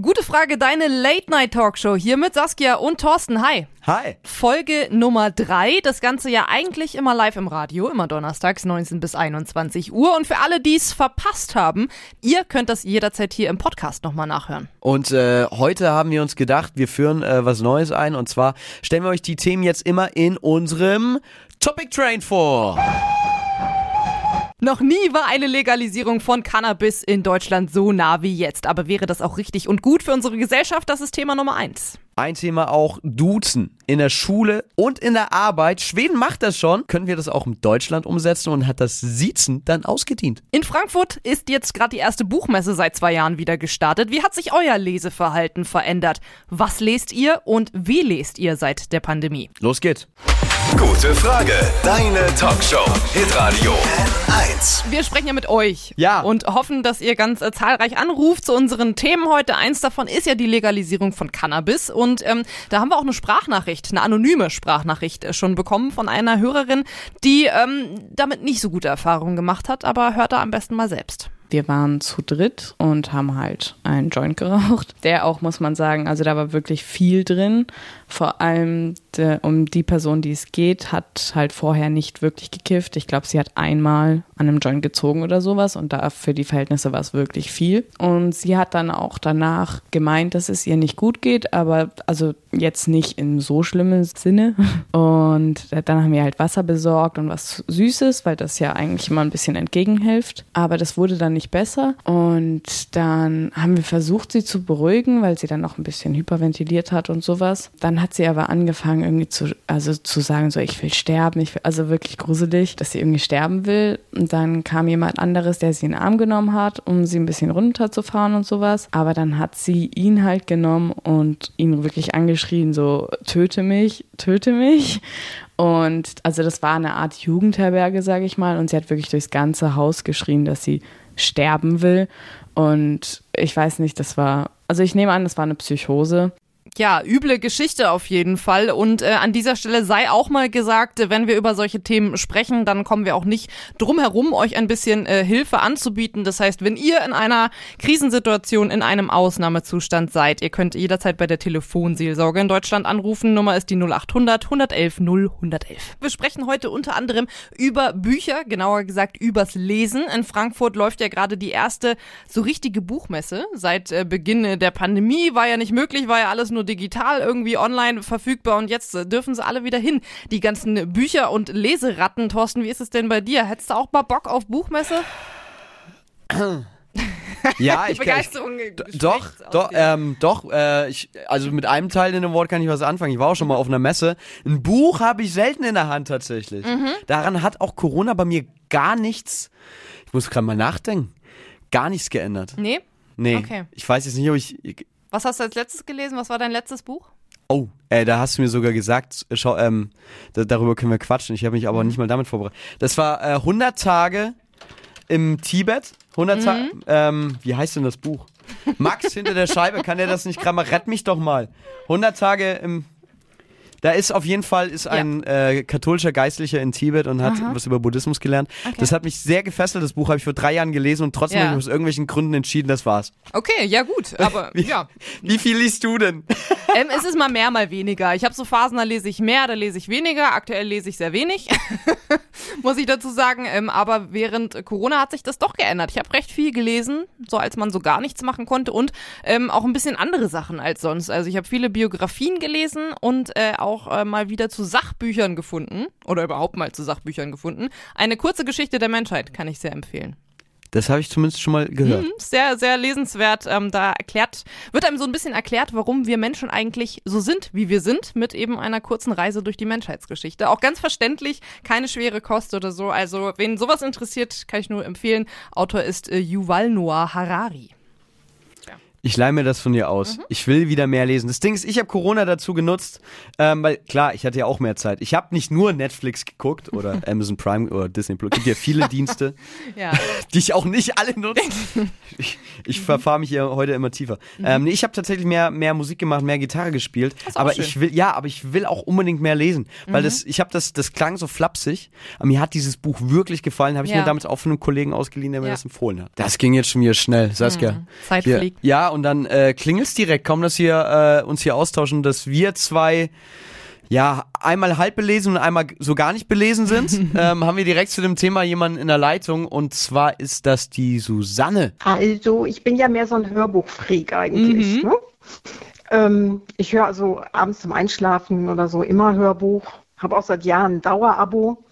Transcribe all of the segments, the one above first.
Gute Frage, deine Late-Night-Talkshow hier mit Saskia und Thorsten. Hi. Hi. Folge Nummer drei. Das Ganze ja eigentlich immer live im Radio, immer donnerstags 19 bis 21 Uhr. Und für alle, die es verpasst haben, ihr könnt das jederzeit hier im Podcast nochmal nachhören. Und äh, heute haben wir uns gedacht, wir führen äh, was Neues ein. Und zwar stellen wir euch die Themen jetzt immer in unserem Topic Train vor. Noch nie war eine Legalisierung von Cannabis in Deutschland so nah wie jetzt. Aber wäre das auch richtig und gut für unsere Gesellschaft? Das ist Thema Nummer eins. Ein Thema auch Duzen in der Schule und in der Arbeit. Schweden macht das schon. Können wir das auch in Deutschland umsetzen und hat das Siezen dann ausgedient? In Frankfurt ist jetzt gerade die erste Buchmesse seit zwei Jahren wieder gestartet. Wie hat sich euer Leseverhalten verändert? Was lest ihr und wie lest ihr seit der Pandemie? Los geht's. Gute Frage. Deine Talkshow. Hitradio N1. Wir sprechen ja mit euch. Ja. Und hoffen, dass ihr ganz äh, zahlreich anruft zu unseren Themen heute. Eins davon ist ja die Legalisierung von Cannabis. Und ähm, da haben wir auch eine Sprachnachricht, eine anonyme Sprachnachricht äh, schon bekommen von einer Hörerin, die ähm, damit nicht so gute Erfahrungen gemacht hat. Aber hört da am besten mal selbst. Wir waren zu dritt und haben halt einen Joint geraucht. Der auch, muss man sagen, also da war wirklich viel drin. Vor allem de, um die Person, die es geht, hat halt vorher nicht wirklich gekifft. Ich glaube, sie hat einmal an einem Joint gezogen oder sowas und da für die Verhältnisse war es wirklich viel. Und sie hat dann auch danach gemeint, dass es ihr nicht gut geht, aber also jetzt nicht in so schlimmen Sinne. Und dann haben wir halt Wasser besorgt und was Süßes, weil das ja eigentlich immer ein bisschen entgegenhilft. Aber das wurde dann nicht besser. Und dann haben wir versucht, sie zu beruhigen, weil sie dann noch ein bisschen hyperventiliert hat und sowas. Dann hat sie aber angefangen, irgendwie zu, also zu sagen, so, ich will sterben. Ich will, also wirklich gruselig, dass sie irgendwie sterben will. Und dann kam jemand anderes, der sie in den Arm genommen hat, um sie ein bisschen runterzufahren und sowas. Aber dann hat sie ihn halt genommen und ihn wirklich angeschrien, so, töte mich, töte mich. Und also das war eine Art Jugendherberge, sage ich mal. Und sie hat wirklich durchs ganze Haus geschrien, dass sie sterben will. Und ich weiß nicht, das war, also ich nehme an, das war eine Psychose. Ja, üble Geschichte auf jeden Fall. Und äh, an dieser Stelle sei auch mal gesagt, wenn wir über solche Themen sprechen, dann kommen wir auch nicht drum herum, euch ein bisschen äh, Hilfe anzubieten. Das heißt, wenn ihr in einer Krisensituation, in einem Ausnahmezustand seid, ihr könnt jederzeit bei der Telefonseelsorge in Deutschland anrufen. Nummer ist die 0800 111 0111. Wir sprechen heute unter anderem über Bücher, genauer gesagt übers Lesen. In Frankfurt läuft ja gerade die erste so richtige Buchmesse. Seit äh, Beginn der Pandemie war ja nicht möglich, war ja alles nur digital irgendwie online verfügbar und jetzt äh, dürfen sie alle wieder hin. Die ganzen Bücher und Leseratten. Thorsten, wie ist es denn bei dir? Hättest du auch mal Bock auf Buchmesse? Ja, ich Begeisterung kann. spricht Doch, doch, ähm, doch. Äh, ich, also mit einem Teil in dem Wort kann ich was anfangen. Ich war auch schon mal auf einer Messe. Ein Buch habe ich selten in der Hand tatsächlich. Mhm. Daran hat auch Corona bei mir gar nichts. Ich muss gerade mal nachdenken. Gar nichts geändert. Nee? Nee. Okay. Ich weiß jetzt nicht, ob ich. Was hast du als letztes gelesen? Was war dein letztes Buch? Oh, äh, da hast du mir sogar gesagt, schau, ähm, da, darüber können wir quatschen. Ich habe mich Mhm. aber nicht mal damit vorbereitet. Das war äh, 100 Tage im Tibet. 100 Tage. Mhm. Ähm, wie heißt denn das Buch? Max hinter der Scheibe, kann der das nicht gerade mal? Rett mich doch mal. 100 Tage im. Da ist auf jeden Fall ist ein äh, katholischer Geistlicher in Tibet und hat was über Buddhismus gelernt. Das hat mich sehr gefesselt. Das Buch habe ich vor drei Jahren gelesen und trotzdem habe ich aus irgendwelchen Gründen entschieden, das war's. Okay, ja gut, aber Wie, ja. wie viel liest du denn? Ähm, es ist mal mehr, mal weniger. Ich habe so Phasen, da lese ich mehr, da lese ich weniger. Aktuell lese ich sehr wenig, muss ich dazu sagen. Ähm, aber während Corona hat sich das doch geändert. Ich habe recht viel gelesen, so als man so gar nichts machen konnte und ähm, auch ein bisschen andere Sachen als sonst. Also ich habe viele Biografien gelesen und äh, auch äh, mal wieder zu Sachbüchern gefunden oder überhaupt mal zu Sachbüchern gefunden. Eine kurze Geschichte der Menschheit kann ich sehr empfehlen. Das habe ich zumindest schon mal gehört. Mhm, Sehr, sehr lesenswert. Ähm, da erklärt, wird einem so ein bisschen erklärt, warum wir Menschen eigentlich so sind, wie wir sind, mit eben einer kurzen Reise durch die Menschheitsgeschichte. Auch ganz verständlich, keine schwere Kost oder so. Also, wen sowas interessiert, kann ich nur empfehlen. Autor ist äh, Yuval Noah Harari. Ich leih mir das von dir aus. Ich will wieder mehr lesen. Das Ding ist, ich habe Corona dazu genutzt, ähm, weil klar, ich hatte ja auch mehr Zeit. Ich habe nicht nur Netflix geguckt oder Amazon Prime oder Disney Plus. Gibt ja viele Dienste, Ja. die ich auch nicht alle nutze. Ich, ich verfahre mich hier heute immer tiefer. Ähm, nee, ich habe tatsächlich mehr, mehr Musik gemacht, mehr Gitarre gespielt. Aber schön. ich will, ja, aber ich will auch unbedingt mehr lesen, weil das, ich habe das, das klang so flapsig. Aber mir hat dieses Buch wirklich gefallen. Habe ich Ja. mir damals auch von einem Kollegen ausgeliehen, der mir Ja. das empfohlen hat. Das ging jetzt schon wieder schnell, Saskia. Mhm. Zeit fliegt. Ja, und dann äh, klingelt's direkt. Kaum, dass wir äh, uns hier austauschen, dass wir zwei ja, einmal halb belesen und einmal so gar nicht belesen sind, ähm, haben wir direkt zu dem Thema jemanden in der Leitung und zwar ist das die Susanne. Also, ich bin ja mehr so ein Hörbuchfreak eigentlich. Ne? Ähm, ich höre also abends zum Einschlafen oder so immer Hörbuch. Habe auch seit Jahren ein Dauerabo.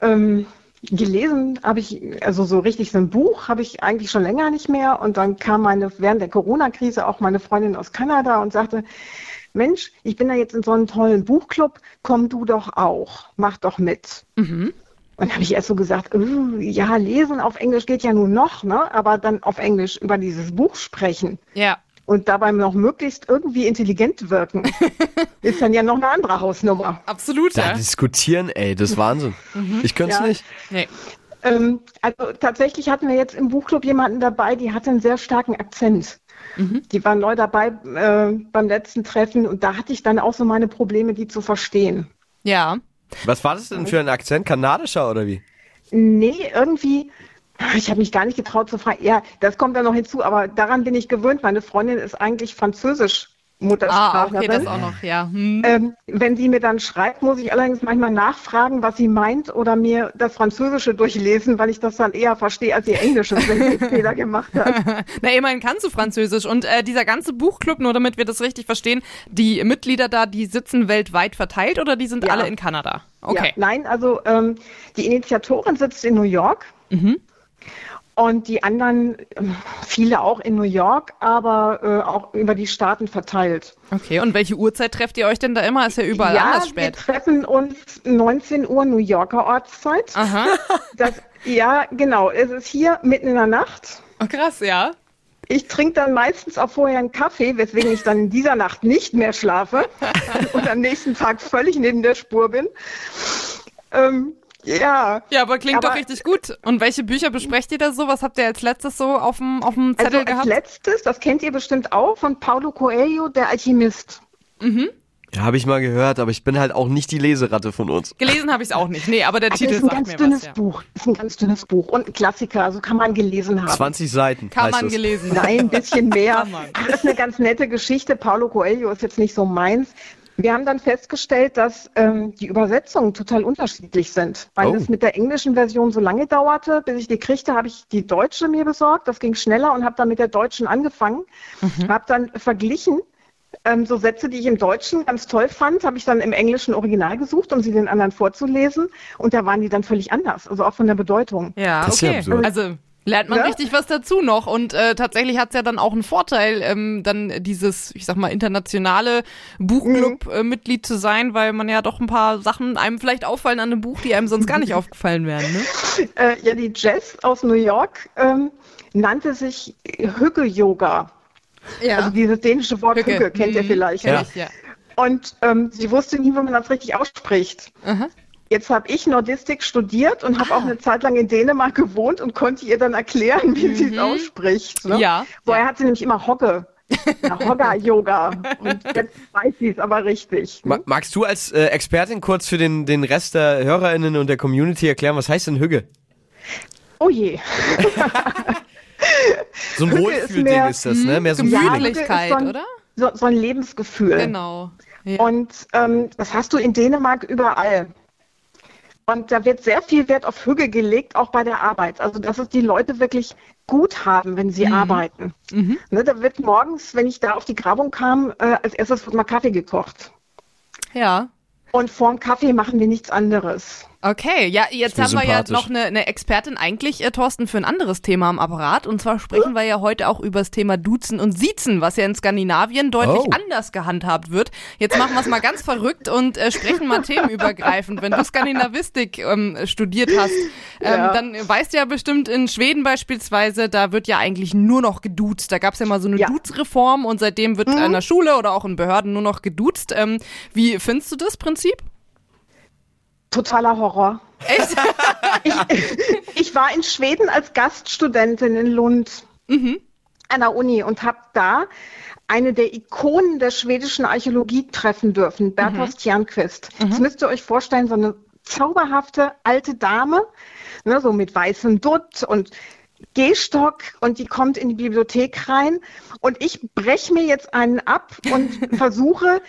Ähm, gelesen habe ich, also so richtig so ein Buch habe ich eigentlich schon länger nicht mehr. Und dann kam meine, während der Corona-Krise auch meine Freundin aus Kanada und sagte, Mensch, ich bin da jetzt in so einem tollen Buchclub, komm du doch auch, mach doch mit. Und dann habe ich erst so gesagt, äh, ja, lesen auf Englisch geht ja nun noch, ne? aber dann auf Englisch über dieses Buch sprechen Ja. Und dabei noch möglichst irgendwie intelligent wirken, ist dann ja noch eine andere Hausnummer. Absolut, Da ja. diskutieren, ey, das ist Wahnsinn. Ich könnte es Ja. nicht. Nee. Ähm, also tatsächlich hatten wir jetzt im Buchclub jemanden dabei, die hatte einen sehr starken Akzent. Die war neu dabei äh, beim letzten Treffen und da hatte ich dann auch so meine Probleme, die zu verstehen. Ja. Was war das denn für ein Akzent? Kanadischer oder wie? Nee, irgendwie, ich habe mich gar nicht getraut zu fragen. Ja, das kommt dann noch hinzu, aber daran bin ich gewöhnt. Meine Freundin ist eigentlich Französisch Ah, Muttersprachlerin. okay, das auch noch, ja. Hm. Ähm, wenn sie mir dann schreibt, muss ich allerdings manchmal nachfragen, was sie meint oder mir das Französische durchlesen, weil ich das dann eher verstehe als ihr Englisches, wenn einen Fehler gemacht hat. Na, immerhin kannst du Französisch. Und äh, dieser ganze Buchclub, nur damit wir das richtig verstehen, die Mitglieder da, die sitzen weltweit verteilt oder die sind Ja. alle in Kanada? Okay. Ja, nein, also ähm, die Initiatorin sitzt in New York. Und die anderen, viele auch in New York, aber äh, auch über die Staaten verteilt. Okay, und welche Uhrzeit trefft ihr euch denn da immer? Ist ja überall ja, anders wir spät. treffen uns 19 Uhr New Yorker Ortszeit. Aha. Das, ja, genau. Es ist hier mitten in der Nacht. Oh, krass, ja. Ich trinke dann meistens auch vorher einen Kaffee, weswegen ich dann in dieser Nacht nicht mehr schlafe und am nächsten Tag völlig neben der Spur bin. Ähm, ja. Ja, aber klingt Aber- doch richtig gut. Und welche Bücher besprecht ihr da so? Was habt ihr als letztes so auf dem, auf dem Also Zettel als gehabt? letztes, das kennt ihr bestimmt auch, von Paulo Coelho, der Alchemist. Ja, habe ich mal gehört, aber ich bin halt auch nicht die Leseratte von uns. Gelesen habe ich es auch nicht. Nee, aber der Also Titel ist ein sagt ganz mir dünnes was. Ja. Buch. Ist ein ganz dünnes Buch und ein Klassiker, also kann man gelesen haben. 20 Seiten Kann heißt man es. gelesen. Nein, ein bisschen mehr. Kann man. Das ist eine ganz nette Geschichte. Paulo Coelho ist jetzt nicht so meins. Wir haben dann festgestellt, dass ähm, die Übersetzungen total unterschiedlich sind, weil Oh. es mit der englischen Version so lange dauerte, bis ich die kriegte, habe ich die deutsche mir besorgt. Das ging schneller und habe dann mit der deutschen angefangen. Habe dann verglichen. Ähm, so Sätze, die ich im Deutschen ganz toll fand, habe ich dann im englischen Original gesucht, um sie den anderen vorzulesen. Und da waren die dann völlig anders, also auch von der Bedeutung. Ja, Das ist ja okay. absurd. also lernt man Ja? richtig was dazu noch. Und äh, tatsächlich hat's ja dann auch einen Vorteil, ähm, dann dieses, ich sag mal, internationale Buchclub-Mitglied zu sein, weil man ja doch ein paar Sachen einem vielleicht auffallen an einem Buch, die einem sonst gar nicht aufgefallen wären. Ne? Äh, ja, die Jess aus New York ähm, nannte sich Hügge-Yoga. Ja. Also dieses dänische Wort Hügge, kennt ihr Mhm, vielleicht. Kenn ne? ich, ja. Und ähm, sie wusste nie, wie man das richtig ausspricht. Aha. Jetzt habe ich Nordistik studiert und Ah. habe auch eine Zeit lang in Dänemark gewohnt und konnte ihr dann erklären, wie sie es ausspricht. Ne? Mhm. Ja, Vorher hat sie nämlich immer Hogge. Ja, Hogger-Yoga. Und jetzt weiß sie es aber richtig. Ma magst du als äh, Expertin kurz für den, den Rest der HörerInnen und der Community erklären, was heißt denn Hügge? Oh je. So ein ist Wohlfühlding mehr- ist das, ne? Mehr so. Gemütlichkeit, ist so ein, oder? So, so ein Lebensgefühl. Genau. Ja. Und ähm, das hast du in Dänemark überall. Und da wird sehr viel Wert auf Hüge gelegt, auch bei der Arbeit. Also, dass es die Leute wirklich gut haben, wenn sie arbeiten. Ne, da wird morgens, wenn ich da auf die Grabung kam, äh, als erstes wird mal Kaffee gekocht. ja. Und vorm Kaffee machen wir nichts anderes. Okay, ja, jetzt haben wir ja noch eine, eine Expertin eigentlich, äh, Thorsten, für ein anderes Thema am Apparat. Und zwar sprechen wir ja heute auch über das Thema Duzen und Siezen, was ja in Skandinavien deutlich Oh. anders gehandhabt wird. Jetzt machen wir es mal ganz verrückt und äh, sprechen mal themenübergreifend. Wenn du Skandinavistik ähm, studiert hast, ähm, Ja. dann weißt du ja bestimmt in Schweden beispielsweise, da wird ja eigentlich nur noch geduzt. Da gab es ja mal so eine Ja. Duzreform und seitdem wird an der Schule oder auch in Behörden nur noch geduzt. Ähm, wie findest du das Prinzip? Totaler Horror. Echt? Ich, ich war in Schweden als Gaststudentin in Lund an der Uni und habe da eine der Ikonen der schwedischen Archäologie treffen dürfen, Berthold Stjernquist. Das müsst ihr euch vorstellen, so eine zauberhafte alte Dame, ne, so mit weißem Dutt und Gehstock und die kommt in die Bibliothek rein und ich breche mir jetzt einen ab und versuche,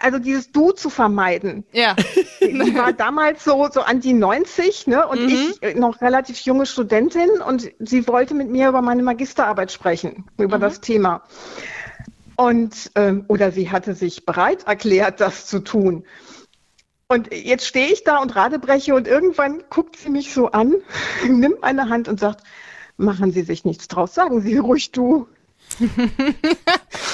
also dieses Du zu vermeiden. Ja. Die war damals so, so an die 90, ne, und ich äh, noch relativ junge Studentin und sie wollte mit mir über meine Magisterarbeit sprechen, über das Thema. Und, ähm, oder sie hatte sich bereit erklärt, das zu tun. Und jetzt stehe ich da und radebreche und irgendwann guckt sie mich so an, nimmt meine Hand und sagt, machen Sie sich nichts draus, sagen Sie ruhig du.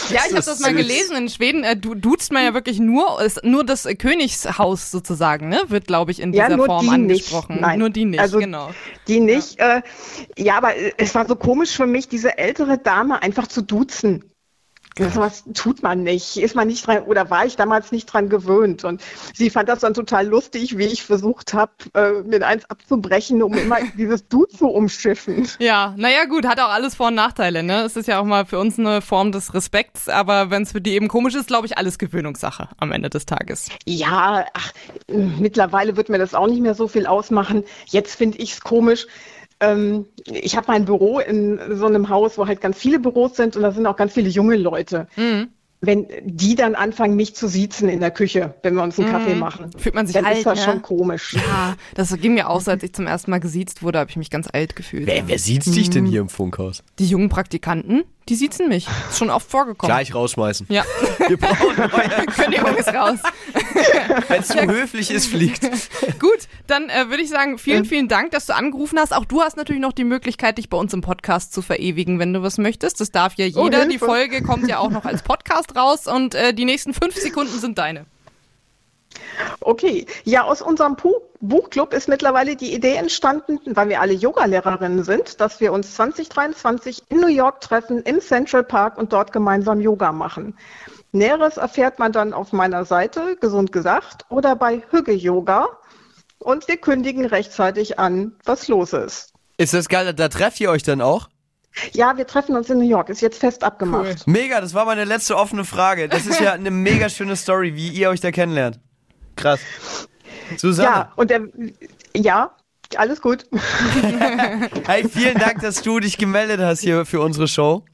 Ja, ich habe das mal gelesen. In Schweden äh, du, duzt man ja wirklich nur, ist nur das Königshaus sozusagen, ne? Wird, glaube ich, in Ja, dieser nur Form angesprochen. Nein. Nur die nicht, also, genau. Die nicht. Ja. Äh, ja, aber äh, es war so komisch für mich, diese ältere Dame einfach zu duzen. So was tut man nicht. Ist man nicht dran, oder war ich damals nicht dran gewöhnt. Und sie fand das dann total lustig, wie ich versucht habe, äh, mit eins abzubrechen, um immer dieses Du zu umschiffen. Ja, naja gut, hat auch alles Vor- und Nachteile, ne? Es ist ja auch mal für uns eine Form des Respekts, aber wenn es für die eben komisch ist, glaube ich, alles Gewöhnungssache am Ende des Tages. Ja, ach, mittlerweile wird mir das auch nicht mehr so viel ausmachen. Jetzt finde ich es komisch. Ähm, ich habe mein Büro in so einem Haus, wo halt ganz viele Büros sind und da sind auch ganz viele junge Leute. Mhm. Wenn die dann anfangen, mich zu siezen in der Küche, wenn wir uns einen Kaffee machen, Fühlt man sich dann alt, ist das ne? schon komisch. Ja, das ging mir auch, so, als ich zum ersten Mal gesiezt wurde, habe ich mich ganz alt gefühlt. Wer, wer sieht's dich denn hier im Funkhaus? Die jungen Praktikanten, die siezen mich. Ist schon oft vorgekommen. Gleich rausschmeißen. Ja, Wir brauchen neue. Kündigung ist raus. Wenn es zu höflich ist, fliegt. Gut, dann äh, würde ich sagen, vielen, vielen Dank, dass du angerufen hast. Auch du hast natürlich noch die Möglichkeit, dich bei uns im Podcast zu verewigen, wenn du was möchtest. Das darf ja Oh, jeder. Hilfe. die Folge kommt ja auch noch als Podcast raus und äh, die nächsten fünf Sekunden sind deine. Okay, ja, aus unserem Buchclub ist mittlerweile die Idee entstanden, weil wir alle Yogalehrerinnen sind, dass wir uns 2023 in New York treffen, im Central Park und dort gemeinsam Yoga machen. Näheres erfährt man dann auf meiner Seite, gesund gesagt, oder bei Hügge Yoga. Und wir kündigen rechtzeitig an, was los ist. Ist das geil? Da trefft ihr euch dann auch? Ja, wir treffen uns in New York, ist jetzt fest abgemacht. Mega, das war meine letzte offene Frage. Das ist ja eine mega schöne Story, wie ihr euch da kennenlernt. Krass. Susanne, Ja, und der, ja, alles gut. hey, vielen Dank, dass du dich gemeldet hast hier für unsere Show.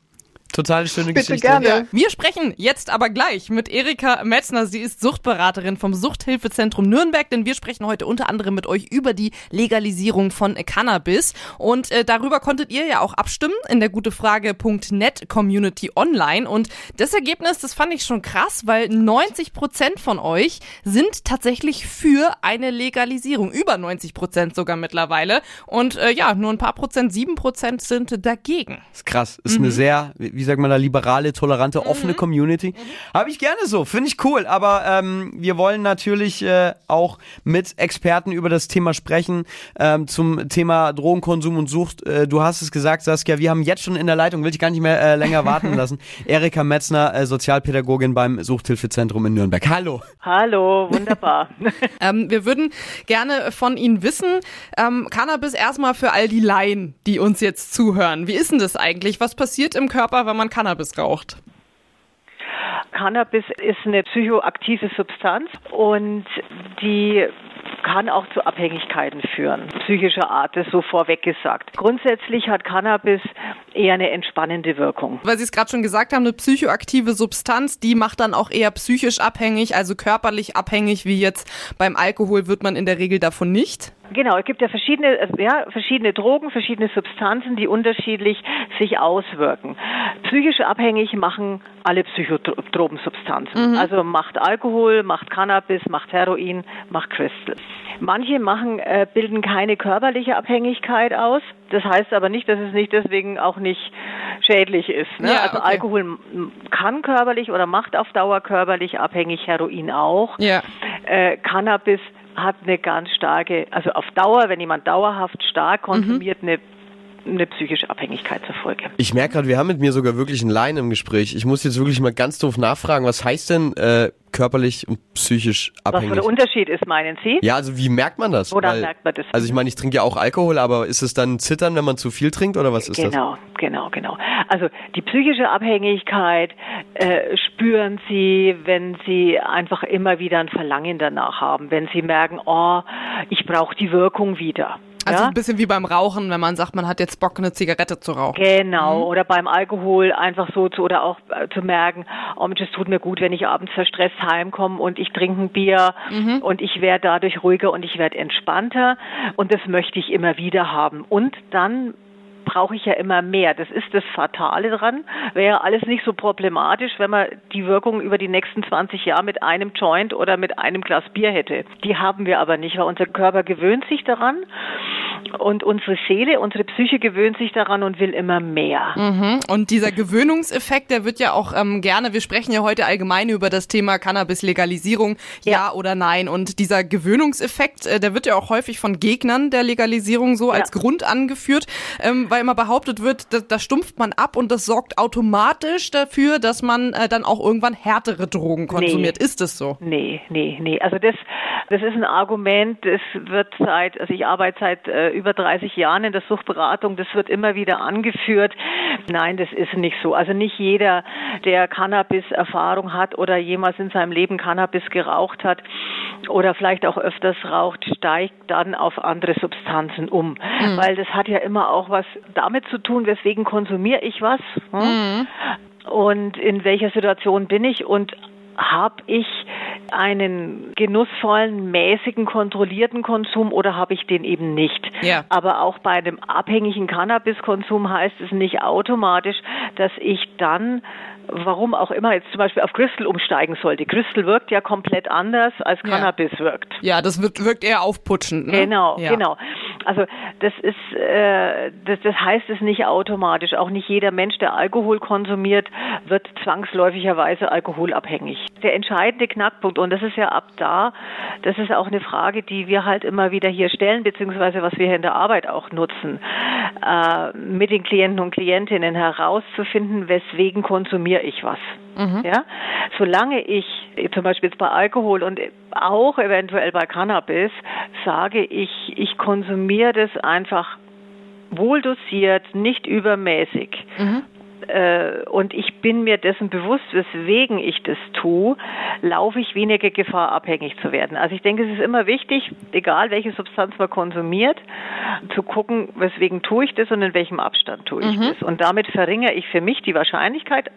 Total schöne Bitte Geschichte. gerne. Wir sprechen jetzt aber gleich mit Erika Metzner. Sie ist Suchtberaterin vom Suchthilfezentrum Nürnberg, denn wir sprechen heute unter anderem mit euch über die Legalisierung von Cannabis. Und äh, darüber konntet ihr ja auch abstimmen in der gutefrage.net Community online. Und das Ergebnis, das fand ich schon krass, weil 90 Prozent von euch sind tatsächlich für eine Legalisierung. Über 90 Prozent sogar mittlerweile. Und äh, ja, nur ein paar Prozent, sieben Prozent sind dagegen. ist krass. Ist eine sehr, wie wie sagt man da, liberale, tolerante, offene Community. Habe ich gerne so, finde ich cool. Aber ähm, wir wollen natürlich äh, auch mit Experten über das Thema sprechen. Ähm, zum Thema Drogenkonsum und Sucht. Äh, du hast es gesagt, Saskia, wir haben jetzt schon in der Leitung, will ich gar nicht mehr äh, länger warten lassen. Erika Metzner, äh, Sozialpädagogin beim Suchthilfezentrum in Nürnberg. Hallo. Hallo, wunderbar. Ähm, wir würden gerne von Ihnen wissen, ähm, Cannabis erstmal für all die Laien, die uns jetzt zuhören. Wie ist denn das eigentlich? Was passiert im Körper, wenn man Cannabis raucht? Cannabis ist eine psychoaktive Substanz und die kann auch zu Abhängigkeiten führen, psychischer Art, das so vorweg gesagt. Grundsätzlich hat Cannabis eher eine entspannende Wirkung. Weil Sie es gerade schon gesagt haben, eine psychoaktive Substanz, die macht dann auch eher psychisch abhängig, also körperlich abhängig, wie jetzt beim Alkohol wird man in der Regel davon nicht. Genau, es gibt ja verschiedene, äh, ja, verschiedene Drogen, verschiedene Substanzen, die unterschiedlich sich auswirken. Psychisch abhängig machen alle psychotropen Substanzen. Also macht Alkohol, macht Cannabis, macht Heroin, macht Crystal. Manche machen, äh, bilden keine körperliche Abhängigkeit aus. Das heißt aber nicht, dass es nicht deswegen auch nicht schädlich ist. Ne? Ja, also okay. Alkohol kann körperlich oder macht auf Dauer körperlich abhängig, Heroin auch. Ja. Äh, Cannabis hat eine ganz starke, also auf Dauer, wenn jemand dauerhaft stark konsumiert, eine, eine psychische Abhängigkeit zur Folge. Ich merke gerade, wir haben mit mir sogar wirklich einen Laien im Gespräch. Ich muss jetzt wirklich mal ganz doof nachfragen, was heißt denn äh, körperlich und psychisch Was abhängig? für der Unterschied ist, meinen Sie? Ja, also wie merkt man das? Woran merkt man das? Also ich meine, ich trinke ja auch Alkohol, aber ist es dann Zittern, wenn man zu viel trinkt oder was ist das? Genau, genau, genau. Also die psychische Abhängigkeit äh, spüren Sie, wenn Sie einfach immer wieder ein Verlangen danach haben, wenn Sie merken, oh, ich brauche die Wirkung wieder. Also ja? ein bisschen wie beim Rauchen, wenn man sagt, man hat jetzt Bock, eine Zigarette zu rauchen. Genau, oder beim Alkohol einfach so zu, oder auch äh, zu merken, oh Mensch, es tut mir gut, wenn ich abends verstresst heimkomme und ich trinke ein Bier und ich werde dadurch ruhiger und ich werde entspannter und das möchte ich immer wieder haben. Und dann brauche ich ja immer mehr. Das ist das Fatale dran. Wäre alles nicht so problematisch, wenn man die Wirkung über die nächsten 20 Jahre mit einem Joint oder mit einem Glas Bier hätte. Die haben wir aber nicht, weil unser Körper gewöhnt sich daran und unsere Seele, unsere Psyche gewöhnt sich daran und will immer mehr. Mhm. Und dieser Gewöhnungseffekt, der wird ja auch ähm, gerne, wir sprechen ja heute allgemein über das Thema Cannabis-Legalisierung, ja. Ja. oder nein. Und dieser Gewöhnungseffekt, äh, der wird ja auch häufig von Gegnern der Legalisierung so als Grund angeführt, ähm, weil immer behauptet wird, da, da stumpft man ab und das sorgt automatisch dafür, dass man äh, dann auch irgendwann härtere Drogen konsumiert. Ist es so? Nee, nee, nee. Also das, das ist ein Argument, das wird seit, also ich arbeite seit äh, über 30 Jahren in der Suchtberatung, das wird immer wieder angeführt. Nein, das ist nicht so. Also nicht jeder, der Cannabis-Erfahrung hat oder jemals in seinem Leben Cannabis geraucht hat oder vielleicht auch öfters raucht, steigt dann auf andere Substanzen um. Weil das hat ja immer auch was damit zu tun, weswegen konsumiere ich was hm? und in welcher Situation bin ich und habe ich einen genussvollen, mäßigen, kontrollierten Konsum oder habe ich den eben nicht? Ja. Aber auch bei einem abhängigen Cannabiskonsum heißt es nicht automatisch, dass ich dann warum auch immer jetzt zum Beispiel auf Crystal umsteigen sollte. Crystal wirkt ja komplett anders, als Ja. Cannabis wirkt. Ja, das wird, wirkt eher aufputschend. Ne? Genau, ja. genau. Also das ist, äh, das, das heißt es nicht automatisch. Auch nicht jeder Mensch, der Alkohol konsumiert, wird zwangsläufigerweise alkoholabhängig. Der entscheidende Knackpunkt, und das ist ja ab da, das ist auch eine Frage, die wir halt immer wieder hier stellen, beziehungsweise was wir hier in der Arbeit auch nutzen, äh, mit den Klienten und Klientinnen herauszufinden, weswegen konsumiere ich was. Ja, solange ich zum Beispiel jetzt bei Alkohol und auch eventuell bei Cannabis sage ich, ich konsumiere das einfach wohl dosiert, nicht übermäßig. Äh, und ich bin mir dessen bewusst, weswegen ich das tue, laufe ich weniger Gefahr, abhängig zu werden. Also ich denke, es ist immer wichtig, egal welche Substanz man konsumiert, zu gucken, weswegen tue ich das und in welchem Abstand tue ich das. Und damit verringere ich für mich die Wahrscheinlichkeit,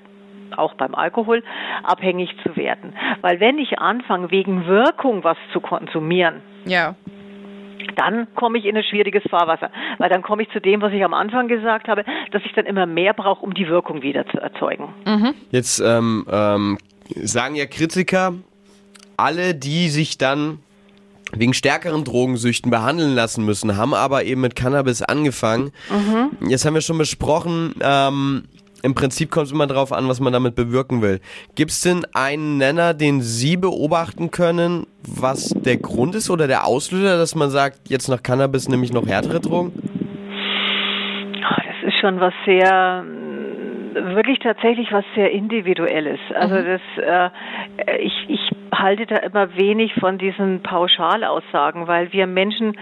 auch beim Alkohol, abhängig zu werden. Weil wenn ich anfange, wegen Wirkung was zu konsumieren, Ja. dann komme ich in ein schwieriges Fahrwasser. Weil dann komme ich zu dem, was ich am Anfang gesagt habe, dass ich dann immer mehr brauche, um die Wirkung wieder zu erzeugen. Jetzt ähm, ähm, sagen ja Kritiker, alle, die sich dann wegen stärkeren Drogensüchten behandeln lassen müssen, haben aber eben mit Cannabis angefangen. Jetzt haben wir schon besprochen, ähm, im Prinzip kommt es immer darauf an, was man damit bewirken will. Gibt es denn einen Nenner, den Sie beobachten können, was der Grund ist oder der Auslöser, dass man sagt, jetzt nach Cannabis nehme ich noch härtere Drogen? Das ist schon was sehr wirklich tatsächlich was sehr individuelles. Also das äh, ich ich halte da immer wenig von diesen Pauschalaussagen, weil wir Menschen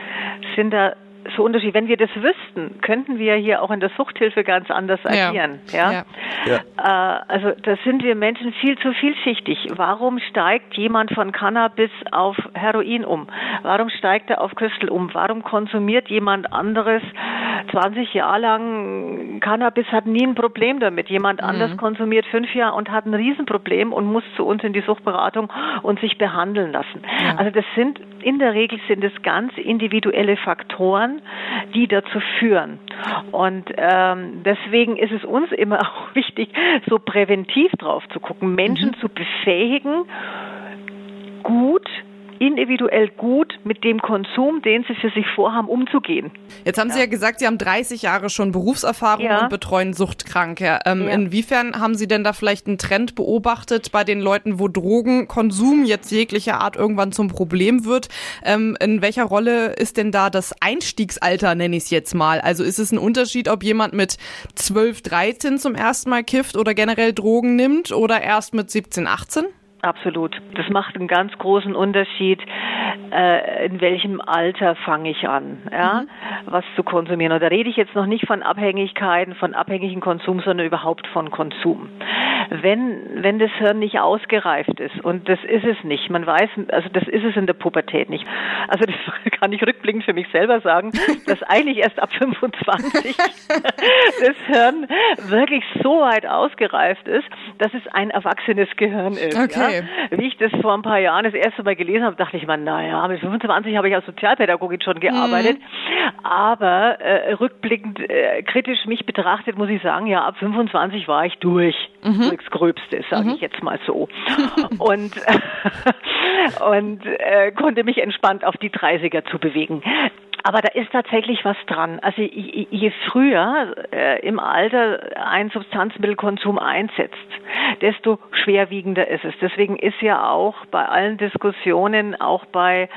sind da so unterschiedlich. Wenn wir das wüssten, könnten wir hier auch in der Suchthilfe ganz anders agieren. Ja. Ja. Ja. Äh, also da sind wir Menschen viel zu vielschichtig. Warum steigt jemand von Cannabis auf Heroin um? Warum steigt er auf Crystal um? Warum konsumiert jemand anderes 20 Jahre lang Cannabis, hat nie ein Problem damit. Jemand anders konsumiert fünf Jahre und hat ein Riesenproblem und muss zu uns in die Suchtberatung und sich behandeln lassen. Also das sind, in der Regel sind es ganz individuelle Faktoren, die dazu führen. Und ähm, deswegen ist es uns immer auch wichtig, so präventiv drauf zu gucken, Menschen zu befähigen, gut, individuell gut mit dem Konsum, den sie für sich vorhaben, umzugehen. Jetzt haben Sie ja gesagt, Sie haben 30 Jahre schon Berufserfahrung Ja. und betreuen Suchtkranke. Ähm, Ja. Inwiefern haben Sie denn da vielleicht einen Trend beobachtet bei den Leuten, wo Drogenkonsum jetzt jeglicher Art irgendwann zum Problem wird? Ähm, in welcher Rolle ist denn da das Einstiegsalter, nenne ich es jetzt mal? Also ist es ein Unterschied, ob jemand mit 12, 13 zum ersten Mal kifft oder generell Drogen nimmt oder erst mit 17, 18? Absolut. Das macht einen ganz großen Unterschied, äh, in welchem Alter fange ich an, ja, mhm. was zu konsumieren. Und da rede ich jetzt noch nicht von Abhängigkeiten, von abhängigen Konsum, sondern überhaupt von Konsum. Wenn, wenn das Hirn nicht ausgereift ist, und das ist es nicht, man weiß, also das ist es in der Pubertät nicht. Also das kann ich rückblickend für mich selber sagen, dass eigentlich erst ab 25 das Hirn wirklich so weit ausgereift ist, dass es ein erwachsenes Gehirn ist. Okay. Ja? Wie ich das vor ein paar Jahren das erste Mal gelesen habe, dachte ich mir, naja, mit 25 habe ich als Sozialpädagogin schon gearbeitet. Mhm. Aber äh, rückblickend äh, kritisch mich betrachtet, muss ich sagen, ja, ab 25 war ich durch. Mhm. Durchs Gröbste, sage mhm. ich jetzt mal so. und und äh, konnte mich entspannt auf die 30er zu bewegen. Aber da ist tatsächlich was dran. Also je früher äh, im Alter ein Substanzmittelkonsum einsetzt, desto schwerwiegender ist es. Deswegen ist ja auch bei allen Diskussionen, auch bei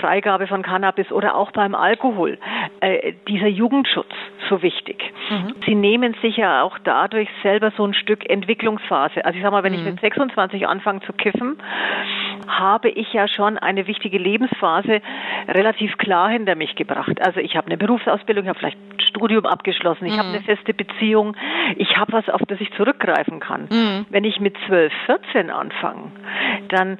Freigabe von Cannabis oder auch beim Alkohol, äh, dieser Jugendschutz so wichtig. Mhm. Sie nehmen sich ja auch dadurch selber so ein Stück Entwicklungsphase. Also ich sag mal, wenn mhm. ich mit 26 anfange zu kiffen, habe ich ja schon eine wichtige Lebensphase relativ klar hinter mich gebracht. Also ich habe eine Berufsausbildung, ich habe vielleicht ein Studium abgeschlossen, ich mhm. habe eine feste Beziehung, ich habe was, auf das ich zurückgreifen kann. Mhm. Wenn ich mit 12, 14 anfange, dann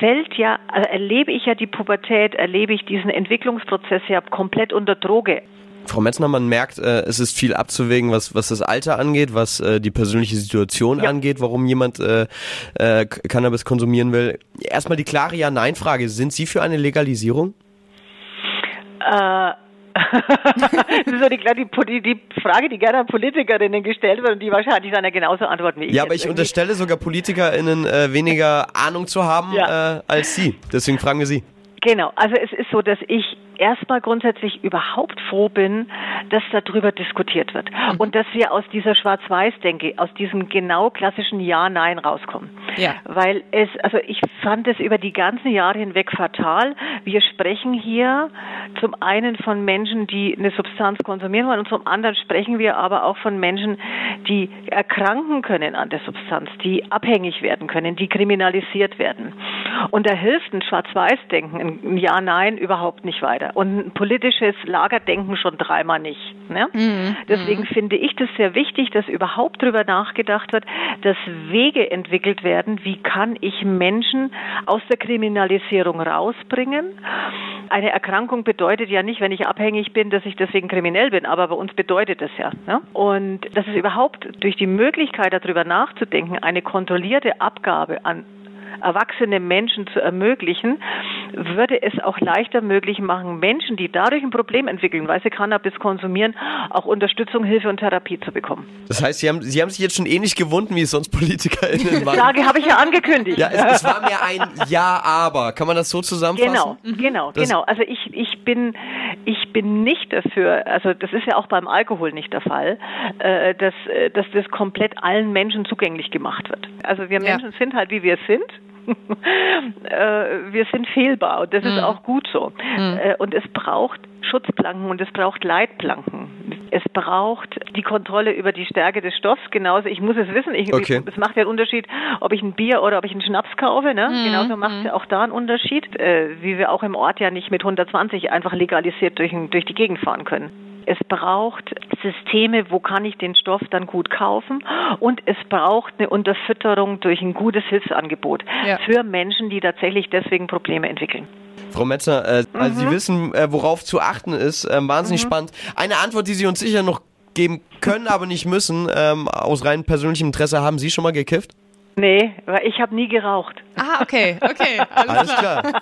fällt ja, also erlebe ich ja die Pubertät, erlebe ich diesen Entwicklungsprozess ja komplett unter Droge. Frau Metzner, man merkt, äh, es ist viel abzuwägen, was, was das Alter angeht, was äh, die persönliche Situation ja. angeht, warum jemand äh, äh, Cannabis konsumieren will. Erstmal die klare Ja-Nein-Frage. Sind Sie für eine Legalisierung? Äh. das ist so die, die, die, Frage, die gerne an Politikerinnen gestellt wird und die wahrscheinlich dann ja genauso antworten wie ich. Ja, aber ich irgendwie. unterstelle sogar PolitikerInnen äh, weniger Ahnung zu haben ja. äh, als Sie. Deswegen fragen wir Sie. Genau, also es ist so, dass ich erstmal grundsätzlich überhaupt froh bin, dass darüber diskutiert wird mhm. und dass wir aus dieser Schwarz-Weiß-Denke, aus diesem genau klassischen Ja-Nein rauskommen. Ja. Weil es, also ich fand es über die ganzen Jahre hinweg fatal. Wir sprechen hier zum einen von Menschen, die eine Substanz konsumieren wollen und zum anderen sprechen wir aber auch von Menschen, die erkranken können an der Substanz, die abhängig werden können, die kriminalisiert werden. Und da hilft ein Schwarz-Weiß-Denken, ein Ja-Nein überhaupt nicht weiter und ein politisches Lagerdenken schon dreimal nicht. Ne? Mhm. Deswegen mhm. finde ich das sehr wichtig, dass überhaupt darüber nachgedacht wird, dass Wege entwickelt werden, wie kann ich Menschen aus der Kriminalisierung rausbringen. Eine Erkrankung bedeutet ja nicht, wenn ich abhängig bin, dass ich deswegen kriminell bin, aber bei uns bedeutet das ja. Ne? Und dass es überhaupt durch die Möglichkeit darüber nachzudenken, eine kontrollierte Abgabe an erwachsene Menschen zu ermöglichen, würde es auch leichter möglich machen, Menschen, die dadurch ein Problem entwickeln, weil sie Cannabis konsumieren, auch Unterstützung, Hilfe und Therapie zu bekommen. Das heißt, Sie haben, Sie haben sich jetzt schon ähnlich gewunden, wie es sonst PolitikerInnen waren. Die Frage habe ich ja angekündigt. Ja, es, es, war mir ein Ja, aber. Kann man das so zusammenfassen? Genau, mhm. genau, das genau. Also ich, ich bin, ich bin nicht dafür, also das ist ja auch beim Alkohol nicht der Fall, äh, dass, äh, dass das komplett allen Menschen zugänglich gemacht wird. Also wir Menschen ja. sind halt, wie wir sind äh, wir sind fehlbar und das mhm. ist auch gut so. Mhm. Und es braucht Schutzplanken und es braucht Leitplanken. Es braucht die Kontrolle über die Stärke des Stoffs. Genauso, ich muss es wissen. Ich, okay. Es macht ja einen Unterschied, ob ich ein Bier oder ob ich einen Schnaps kaufe. Ne? Mhm. Genauso macht es ja auch da einen Unterschied, äh, wie wir auch im Ort ja nicht mit 120 einfach legalisiert durch, durch die Gegend fahren können. Es braucht Systeme, wo kann ich den Stoff dann gut kaufen und es braucht eine Unterfütterung durch ein gutes Hilfsangebot ja. für Menschen, die tatsächlich deswegen Probleme entwickeln. Frau Metzer, äh, mhm. also Sie mhm. wissen, äh, worauf zu achten ist. Äh, wahnsinnig mhm. spannend. Eine Antwort, die Sie uns sicher noch geben können, aber nicht müssen, ähm, aus rein persönlichem Interesse, haben Sie schon mal gekifft? Nee, weil ich habe nie geraucht. Ah, okay, okay. Alles, alles klar.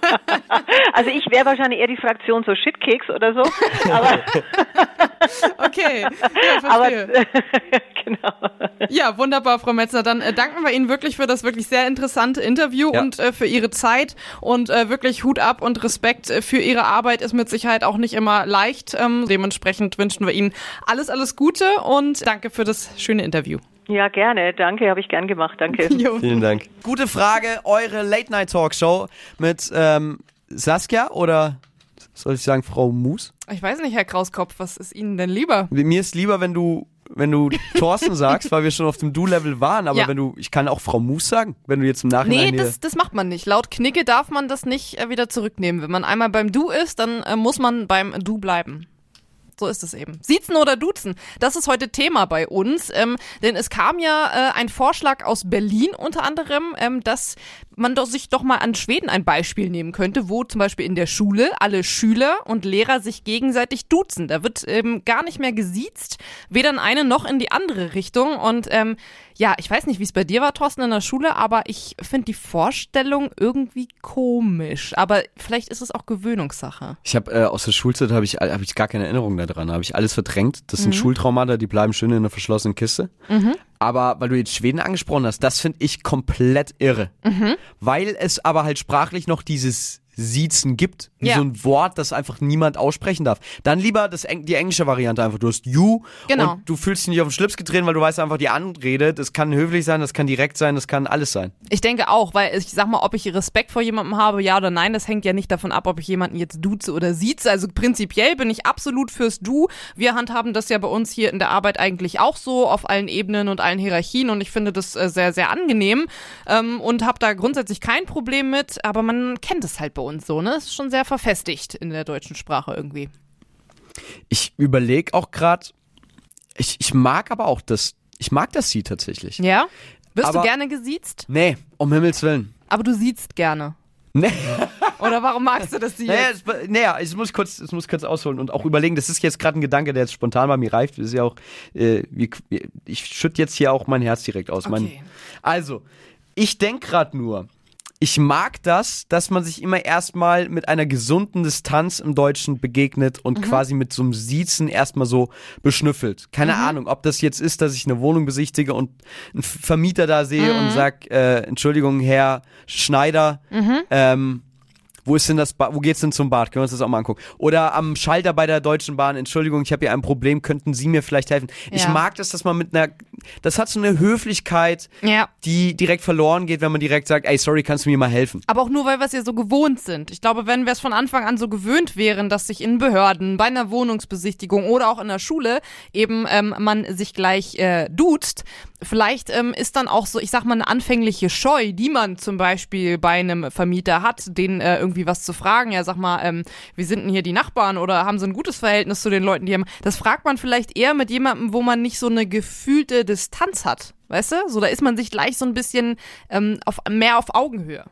Also ich wäre wahrscheinlich eher die Fraktion so Shitkeks oder so. Aber okay, ja, aber genau. Ja, wunderbar, Frau Metzner. Dann äh, danken wir Ihnen wirklich für das wirklich sehr interessante Interview ja. und äh, für Ihre Zeit und äh, wirklich Hut ab und Respekt äh, für Ihre Arbeit ist mit Sicherheit auch nicht immer leicht. Ähm, dementsprechend wünschen wir Ihnen alles, alles Gute und danke für das schöne Interview. Ja, gerne. Danke, habe ich gern gemacht. Danke. Jo. Vielen Dank. Gute Frage, eure Late-Night-Talkshow mit ähm, Saskia oder soll ich sagen Frau Mus? Ich weiß nicht, Herr Krauskopf, was ist Ihnen denn lieber? Mir ist lieber, wenn du wenn du Thorsten sagst, weil wir schon auf dem Du-Level waren, aber Ja. wenn du, ich kann auch Frau Mus sagen, wenn du jetzt im Nachhinein Nee, das, das macht man nicht. Laut Knigge darf man das nicht äh, wieder zurücknehmen. Wenn man einmal beim Du ist, dann äh, muss man beim Du bleiben. So ist es eben. Siezen oder duzen, das ist heute Thema bei uns, ähm, denn es kam ja äh, ein Vorschlag aus Berlin unter anderem, ähm, dass man doch sich doch mal an Schweden ein Beispiel nehmen könnte, wo zum Beispiel in der Schule alle Schüler und Lehrer sich gegenseitig duzen. Da wird ähm, gar nicht mehr gesiezt, weder in eine noch in die andere Richtung. Und ähm, ja, ich weiß nicht, wie es bei dir war, Thorsten, in der Schule, aber ich finde die Vorstellung irgendwie komisch. Aber vielleicht ist es auch Gewöhnungssache. Ich habe äh, aus der Schulzeit habe ich habe ich gar keine Erinnerung daran, habe ich alles verdrängt. Das Mhm. sind Schultraumata, die bleiben schön in einer verschlossenen Kiste. Aber weil du jetzt Schweden angesprochen hast, das finde ich komplett irre. Mhm. Weil es aber halt sprachlich noch dieses Siezen gibt, wie Ja. so ein Wort, das einfach niemand aussprechen darf. Dann lieber das, die englische Variante einfach. Du hast you Genau. und du fühlst dich nicht auf den Schlips getreten, weil du weißt einfach die Anrede. Das kann höflich sein, das kann direkt sein, das kann alles sein. Ich denke auch, weil ich sag mal, ob ich Respekt vor jemandem habe, ja oder nein, das hängt ja nicht davon ab, ob ich jemanden jetzt duze oder sieze. Also prinzipiell bin ich absolut fürs Du. Wir handhaben das ja bei uns hier in der Arbeit eigentlich auch so auf allen Ebenen und allen Hierarchien und ich finde das äh, sehr, sehr angenehm ähm, und habe da grundsätzlich kein Problem mit, aber man kennt es halt bei uns so, ne? Es ist schon sehr verfestigt in der deutschen Sprache irgendwie. Ich überlege auch gerade, ich, ich mag aber auch das, ich mag das Sie tatsächlich. Ja? Wirst Aber- du gerne gesiezt? Nee, um Himmels Willen. Aber du siehst gerne. Nee. Oder warum magst du das Sie Naja, jetzt? es, naja, ich muss kurz, ich muss kurz ausholen und auch überlegen. Das ist jetzt gerade ein Gedanke, der jetzt spontan bei mir reift. Das ist ja auch, äh, wie, ich schütte jetzt hier auch mein Herz direkt aus. Mein, Okay. also, ich denke gerade nur, ich mag das, dass man sich immer erstmal mit einer gesunden Distanz im Deutschen begegnet und quasi mit so einem Siezen erstmal so beschnüffelt. Keine Ahnung, ob das jetzt ist, dass ich eine Wohnung besichtige und einen Vermieter da sehe und sag, äh, Entschuldigung, Herr Schneider, ähm, wo ist denn das ba wo geht's denn zum Bad? Können wir uns das auch mal angucken? Oder am Schalter bei der Deutschen Bahn, Entschuldigung, ich habe hier ein Problem, könnten Sie mir vielleicht helfen? Ich Ja. mag das, dass man mit einer das hat so eine Höflichkeit, Ja. die direkt verloren geht, wenn man direkt sagt, ey, sorry, kannst du mir mal helfen? Aber auch nur, weil wir es ja so gewohnt sind. Ich glaube, wenn wir es von Anfang an so gewöhnt wären, dass sich in Behörden, bei einer Wohnungsbesichtigung oder auch in der Schule eben ähm, man sich gleich äh, duzt, vielleicht ähm, ist dann auch so, ich sag mal, eine anfängliche Scheu, die man zum Beispiel bei einem Vermieter hat, den äh, irgendwie was zu fragen. Ja, sag mal, ähm, wie sind denn hier die Nachbarn oder haben sie ein gutes Verhältnis zu den Leuten, die haben. Das fragt man vielleicht eher mit jemandem, wo man nicht so eine gefühlte Distanz hat. Weißt du? So, da ist man sich gleich so ein bisschen ähm, auf, mehr auf Augenhöhe.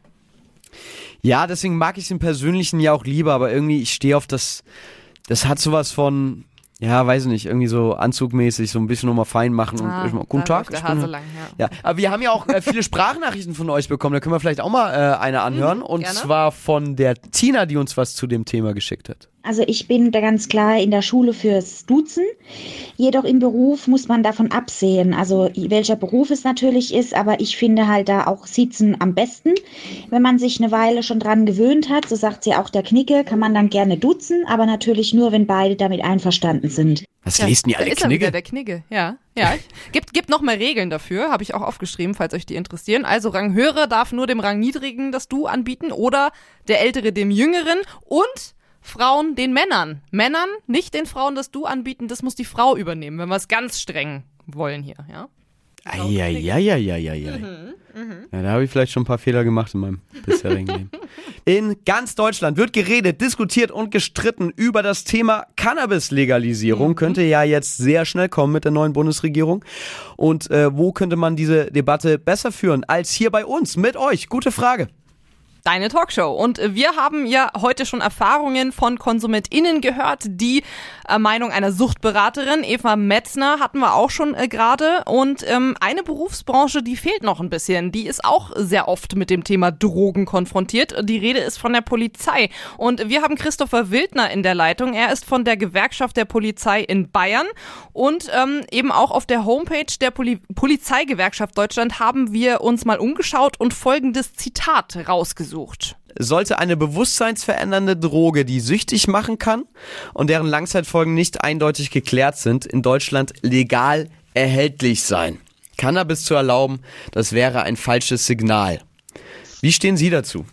Ja, deswegen mag ich es im Persönlichen ja auch lieber, aber irgendwie, ich stehe auf das, das hat sowas von, ja, weiß ich nicht, irgendwie so anzugmäßig, so ein bisschen nochmal fein machen und Ah, mal, guten Tag. ich bin- lang, ja. Ja, aber wir haben ja auch äh, viele Sprachnachrichten von euch bekommen, da können wir vielleicht auch mal äh, eine anhören und gerne. zwar von der Tina, die uns was zu dem Thema geschickt hat. Also ich bin da ganz klar in der Schule fürs Duzen. Jedoch im Beruf muss man davon absehen. Also welcher Beruf es natürlich ist, aber ich finde halt da auch Siezen am besten. Wenn man sich eine Weile schon dran gewöhnt hat, so sagt sie auch der Knicke, kann man dann gerne duzen, aber natürlich nur, wenn beide damit einverstanden sind. Was Ja, lesen die da alle ist er wieder, Knigge? der Knigge, ja. Ja, gibt, gibt noch mehr Regeln dafür, habe ich auch aufgeschrieben, falls euch die interessieren. Also Rang höhere darf nur dem Rang niedrigen das Du anbieten oder der ältere dem jüngeren und Frauen den Männern. Männern nicht den Frauen das Du anbieten, das muss die Frau übernehmen, wenn wir es ganz streng wollen hier, ja. Eieieiei. Mhm, Ja, da habe ich vielleicht schon ein paar Fehler gemacht in meinem bisherigen Leben. In ganz Deutschland wird geredet, diskutiert und gestritten über das Thema Cannabis-Legalisierung. Mhm. Könnte ja jetzt sehr schnell kommen mit der neuen Bundesregierung. Und äh, wo könnte man diese Debatte besser führen als hier bei uns mit euch? Gute Frage. Deine Talkshow. Und wir haben ja heute schon Erfahrungen von KonsumentInnen gehört. Die äh, Meinung einer Suchtberaterin, Eva Metzner, hatten wir auch schon äh, gerade. Und ähm, eine Berufsbranche, die fehlt noch ein bisschen. Die ist auch sehr oft mit dem Thema Drogen konfrontiert. Die Rede ist von der Polizei. Und wir haben Christopher Wildner in der Leitung. Er ist von der Gewerkschaft der Polizei in Bayern. Und ähm, eben auch auf der Homepage der Poli Polizeigewerkschaft Deutschland haben wir uns mal umgeschaut und folgendes Zitat rausgesucht. Sollte eine bewusstseinsverändernde Droge, die süchtig machen kann und deren Langzeitfolgen nicht eindeutig geklärt sind, in Deutschland legal erhältlich sein. Cannabis zu erlauben, das wäre ein falsches Signal. Wie stehen Sie dazu?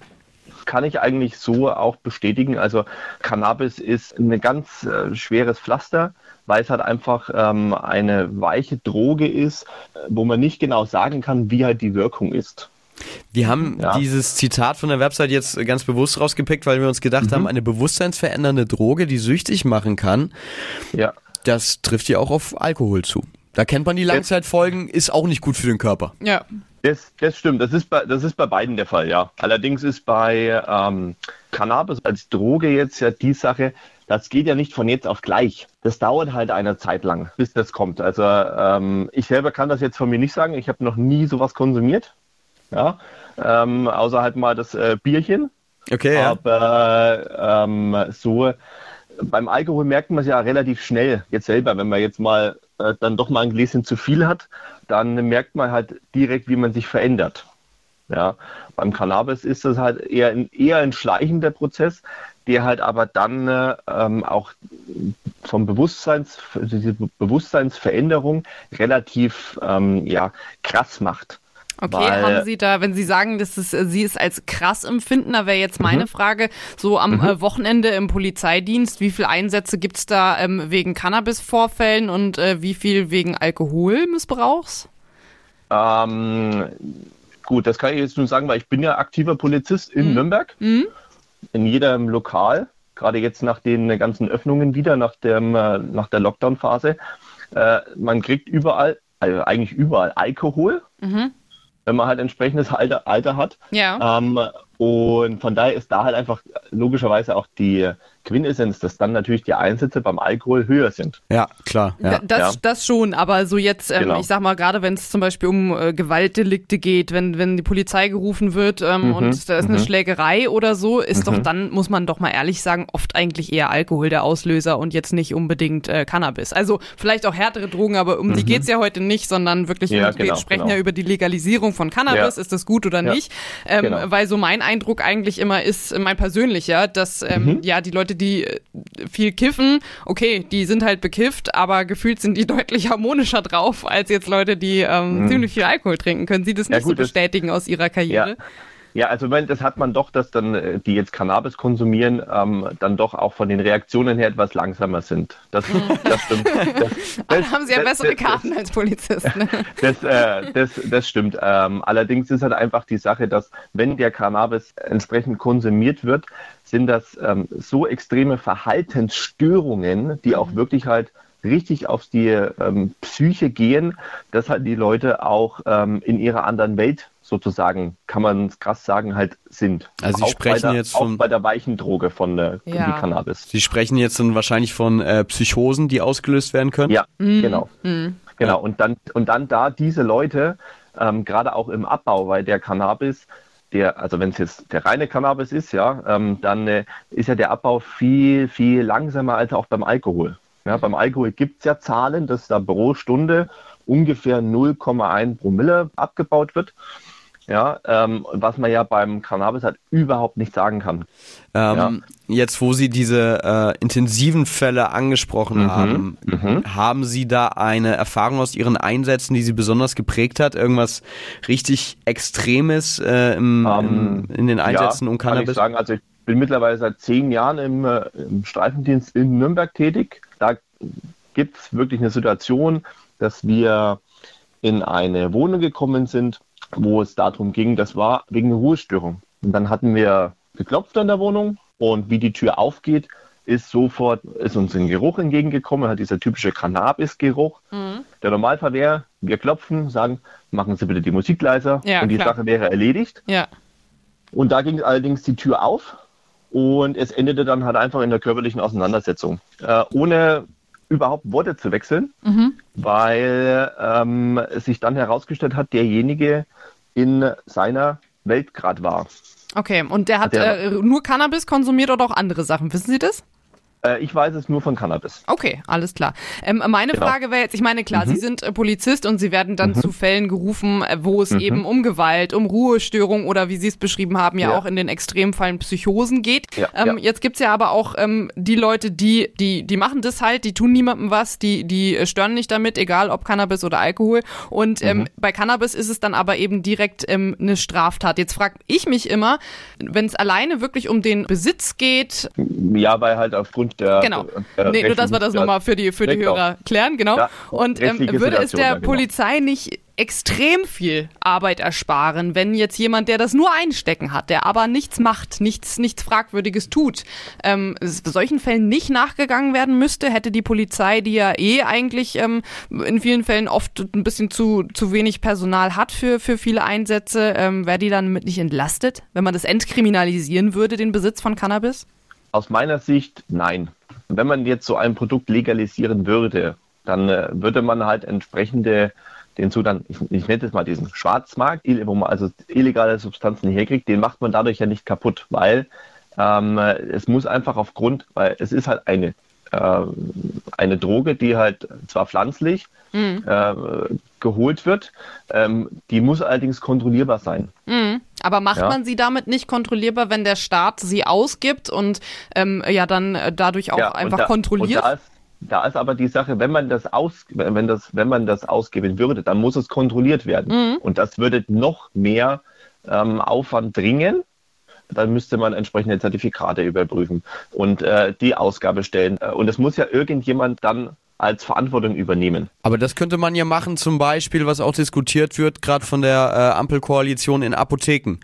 kann ich eigentlich so auch bestätigen. Also Cannabis ist ein ganz äh, schweres Pflaster, weil es halt einfach ähm, eine weiche Droge ist, wo man nicht genau sagen kann, wie halt die Wirkung ist. Wir haben ja. dieses Zitat von der Website jetzt ganz bewusst rausgepickt, weil wir uns gedacht mhm. haben, eine bewusstseinsverändernde Droge, die süchtig machen kann, ja. das trifft ja auch auf Alkohol zu. Da kennt man die Langzeitfolgen, ist auch nicht gut für den Körper. Ja. Das, das stimmt, das ist, bei, das ist bei beiden der Fall, ja. Allerdings ist bei ähm, Cannabis als Droge jetzt ja die Sache, das geht ja nicht von jetzt auf gleich. Das dauert halt eine Zeit lang, bis das kommt. Also ähm, ich selber kann das jetzt von mir nicht sagen. Ich habe noch nie sowas konsumiert. Ja, ähm, außer halt mal das äh, Bierchen. Okay. Ja. Aber ähm, so beim Alkohol merkt man es ja relativ schnell jetzt selber, wenn man jetzt mal äh, dann doch mal ein Gläschen zu viel hat, dann merkt man halt direkt, wie man sich verändert. Ja, beim Cannabis ist das halt eher ein, eher ein schleichender Prozess, der halt aber dann äh, ähm, auch vom Bewusstseins, diese Bewusstseinsveränderung relativ ähm, ja, krass macht. Okay, Weil, haben Sie da, wenn Sie sagen, dass es, äh, Sie es als krass empfinden, da wäre jetzt meine mhm. Frage, so am mhm. äh, Wochenende im Polizeidienst, wie viele Einsätze gibt es da ähm, wegen Cannabis-Vorfällen und äh, wie viel wegen Alkoholmissbrauchs? Ähm, gut, das kann ich jetzt nur sagen, weil ich bin ja aktiver Polizist in mhm. Nürnberg, mhm. in jedem Lokal, gerade jetzt nach den ganzen Öffnungen wieder, nach, dem, äh, nach der Lockdown-Phase. Äh, man kriegt überall, also eigentlich überall Alkohol. Mhm wenn man halt entsprechendes Alter, Alter hat. Ja. Ähm, und von daher ist da halt einfach logischerweise auch die Quintessenz, dass dann natürlich die Einsätze beim Alkohol höher sind. Ja, klar. Ja. Das, ja. das schon, aber so jetzt, ähm, genau. ich sag mal, gerade wenn es zum Beispiel um äh, Gewaltdelikte geht, wenn, wenn die Polizei gerufen wird ähm, mhm. und da ist eine mhm. Schlägerei oder so, ist mhm. doch dann, muss man doch mal ehrlich sagen, oft eigentlich eher Alkohol der Auslöser und jetzt nicht unbedingt äh, Cannabis. Also vielleicht auch härtere Drogen, aber um die mhm. geht's ja heute nicht, sondern wirklich, ja, genau, wir sprechen genau. ja über die Legalisierung von Cannabis, ist das gut oder nicht? Ähm, genau. Weil so mein Eindruck eigentlich immer ist, mein persönlicher, dass ähm, mhm. ja die Leute Leute, die äh, viel kiffen, okay, die sind halt bekifft, aber gefühlt sind die deutlich harmonischer drauf als jetzt Leute, die ähm, mhm. ziemlich viel Alkohol trinken. Können Sie das nicht ja, gut, so bestätigen aus Ihrer Karriere? Ja. Ja, also das hat man doch, dass dann äh, die jetzt Cannabis konsumieren, ähm, dann doch auch von den Reaktionen her etwas langsamer sind. Das, mhm. das stimmt. Das, das, haben Sie ja bessere Karten als Polizist. Ne? Das, äh, das, das stimmt. Ähm, allerdings ist halt einfach die Sache, dass wenn der Cannabis entsprechend konsumiert wird, sind das ähm, so extreme Verhaltensstörungen, die auch mhm. wirklich halt richtig auf die ähm, Psyche gehen, dass halt die Leute auch ähm, in ihrer anderen Welt sozusagen, kann man es krass sagen, halt sind. Also Sie auch sprechen der, jetzt von auch bei der weichen Droge von äh, ja. Cannabis. Sie sprechen jetzt dann wahrscheinlich von äh, Psychosen, die ausgelöst werden können. Ja, mhm. genau, mhm. genau. Und dann und dann da diese Leute ähm, gerade auch im Abbau, weil der Cannabis der, also wenn es jetzt der reine Cannabis ist, ja, ähm, dann äh, ist ja der Abbau viel, viel langsamer als auch beim Alkohol. Ja, beim Alkohol gibt es ja Zahlen, dass da pro Stunde ungefähr 0,1 Promille abgebaut wird. Ja, ähm, was man ja beim Cannabis halt überhaupt nicht sagen kann. Ähm, ja. Jetzt, wo Sie diese äh, intensiven Fälle angesprochen mhm, haben, mhm. haben Sie da eine Erfahrung aus Ihren Einsätzen, die Sie besonders geprägt hat? Irgendwas richtig Extremes äh, im, im, ähm, in den Einsätzen ja, um Cannabis? Kann ich sagen, also ich bin mittlerweile seit zehn Jahren im, äh, im Streifendienst in Nürnberg tätig. Da gibt es wirklich eine Situation, dass wir in eine Wohnung gekommen sind, wo es darum ging, das war wegen einer Ruhestörung. Und dann hatten wir geklopft an der Wohnung und wie die Tür aufgeht, ist sofort, ist uns ein Geruch entgegengekommen, hat dieser typische Cannabis-Geruch. Mhm. Der Normalfall wäre, wir klopfen, sagen, machen Sie bitte die Musik leiser ja, und die klar. Sache wäre erledigt. Ja. Und da ging allerdings die Tür auf und es endete dann halt einfach in der körperlichen Auseinandersetzung. Äh, ohne überhaupt Worte zu wechseln, mhm. weil ähm, es sich dann herausgestellt hat, derjenige in seiner Welt gerade war. Okay, und der hat der, äh, nur Cannabis konsumiert oder auch andere Sachen, wissen Sie das? Äh, ich weiß es nur von Cannabis. Okay, alles klar. Ähm, meine genau. Frage wäre jetzt, ich meine, klar, mhm. Sie sind äh, Polizist und Sie werden dann mhm. zu Fällen gerufen, äh, wo es mhm. eben um Gewalt, um Ruhestörung oder wie Sie es beschrieben haben, ja, ja, auch in den Extremfallen Psychosen geht. Ja, ähm, ja. Jetzt gibt's ja aber auch ähm, die Leute, die, die, die machen das halt, die tun niemandem was, die, die stören nicht damit, egal ob Cannabis oder Alkohol. Und ähm, mhm. bei Cannabis ist es dann aber eben direkt ähm, eine Straftat. Jetzt frage ich mich immer, wenn es alleine wirklich um den Besitz geht. Ja, weil halt aufgrund der. Genau. Der nee, nur dass wir das nochmal für die, für die Hörer klären, genau. Ja, und ähm, würde es der genau. Polizei nicht extrem viel Arbeit ersparen, wenn jetzt jemand, der das nur einstecken hat, der aber nichts macht, nichts, nichts Fragwürdiges tut, ähm, solchen Fällen nicht nachgegangen werden müsste, hätte die Polizei, die ja eh eigentlich ähm, in vielen Fällen oft ein bisschen zu, zu wenig Personal hat für, für viele Einsätze, ähm, wäre die dann mit nicht entlastet, wenn man das entkriminalisieren würde, den Besitz von Cannabis? Aus meiner Sicht nein. Wenn man jetzt so ein Produkt legalisieren würde, dann äh, würde man halt entsprechende den Zugang, ich, ich nenne es mal diesen Schwarzmarkt, wo man also illegale Substanzen herkriegt, den macht man dadurch ja nicht kaputt, weil ähm, es muss einfach aufgrund, weil es ist halt eine, äh, eine Droge, die halt zwar pflanzlich mhm. äh, geholt wird, ähm, die muss allerdings kontrollierbar sein. Mhm. Aber macht ja. man sie damit nicht kontrollierbar, wenn der Staat sie ausgibt und ähm, ja dann äh, dadurch auch ja, einfach da, kontrolliert? Da ist, da ist aber die Sache, wenn man das aus, wenn das, wenn man das ausgeben würde, dann muss es kontrolliert werden. Mhm. Und das würde noch mehr ähm, Aufwand dringen. Dann müsste man entsprechende Zertifikate überprüfen und äh, die Ausgabe stellen. Äh, und es muss ja irgendjemand dann als Verantwortung übernehmen. Aber das könnte man ja machen, zum Beispiel, was auch diskutiert wird, gerade von der äh, Ampelkoalition in Apotheken.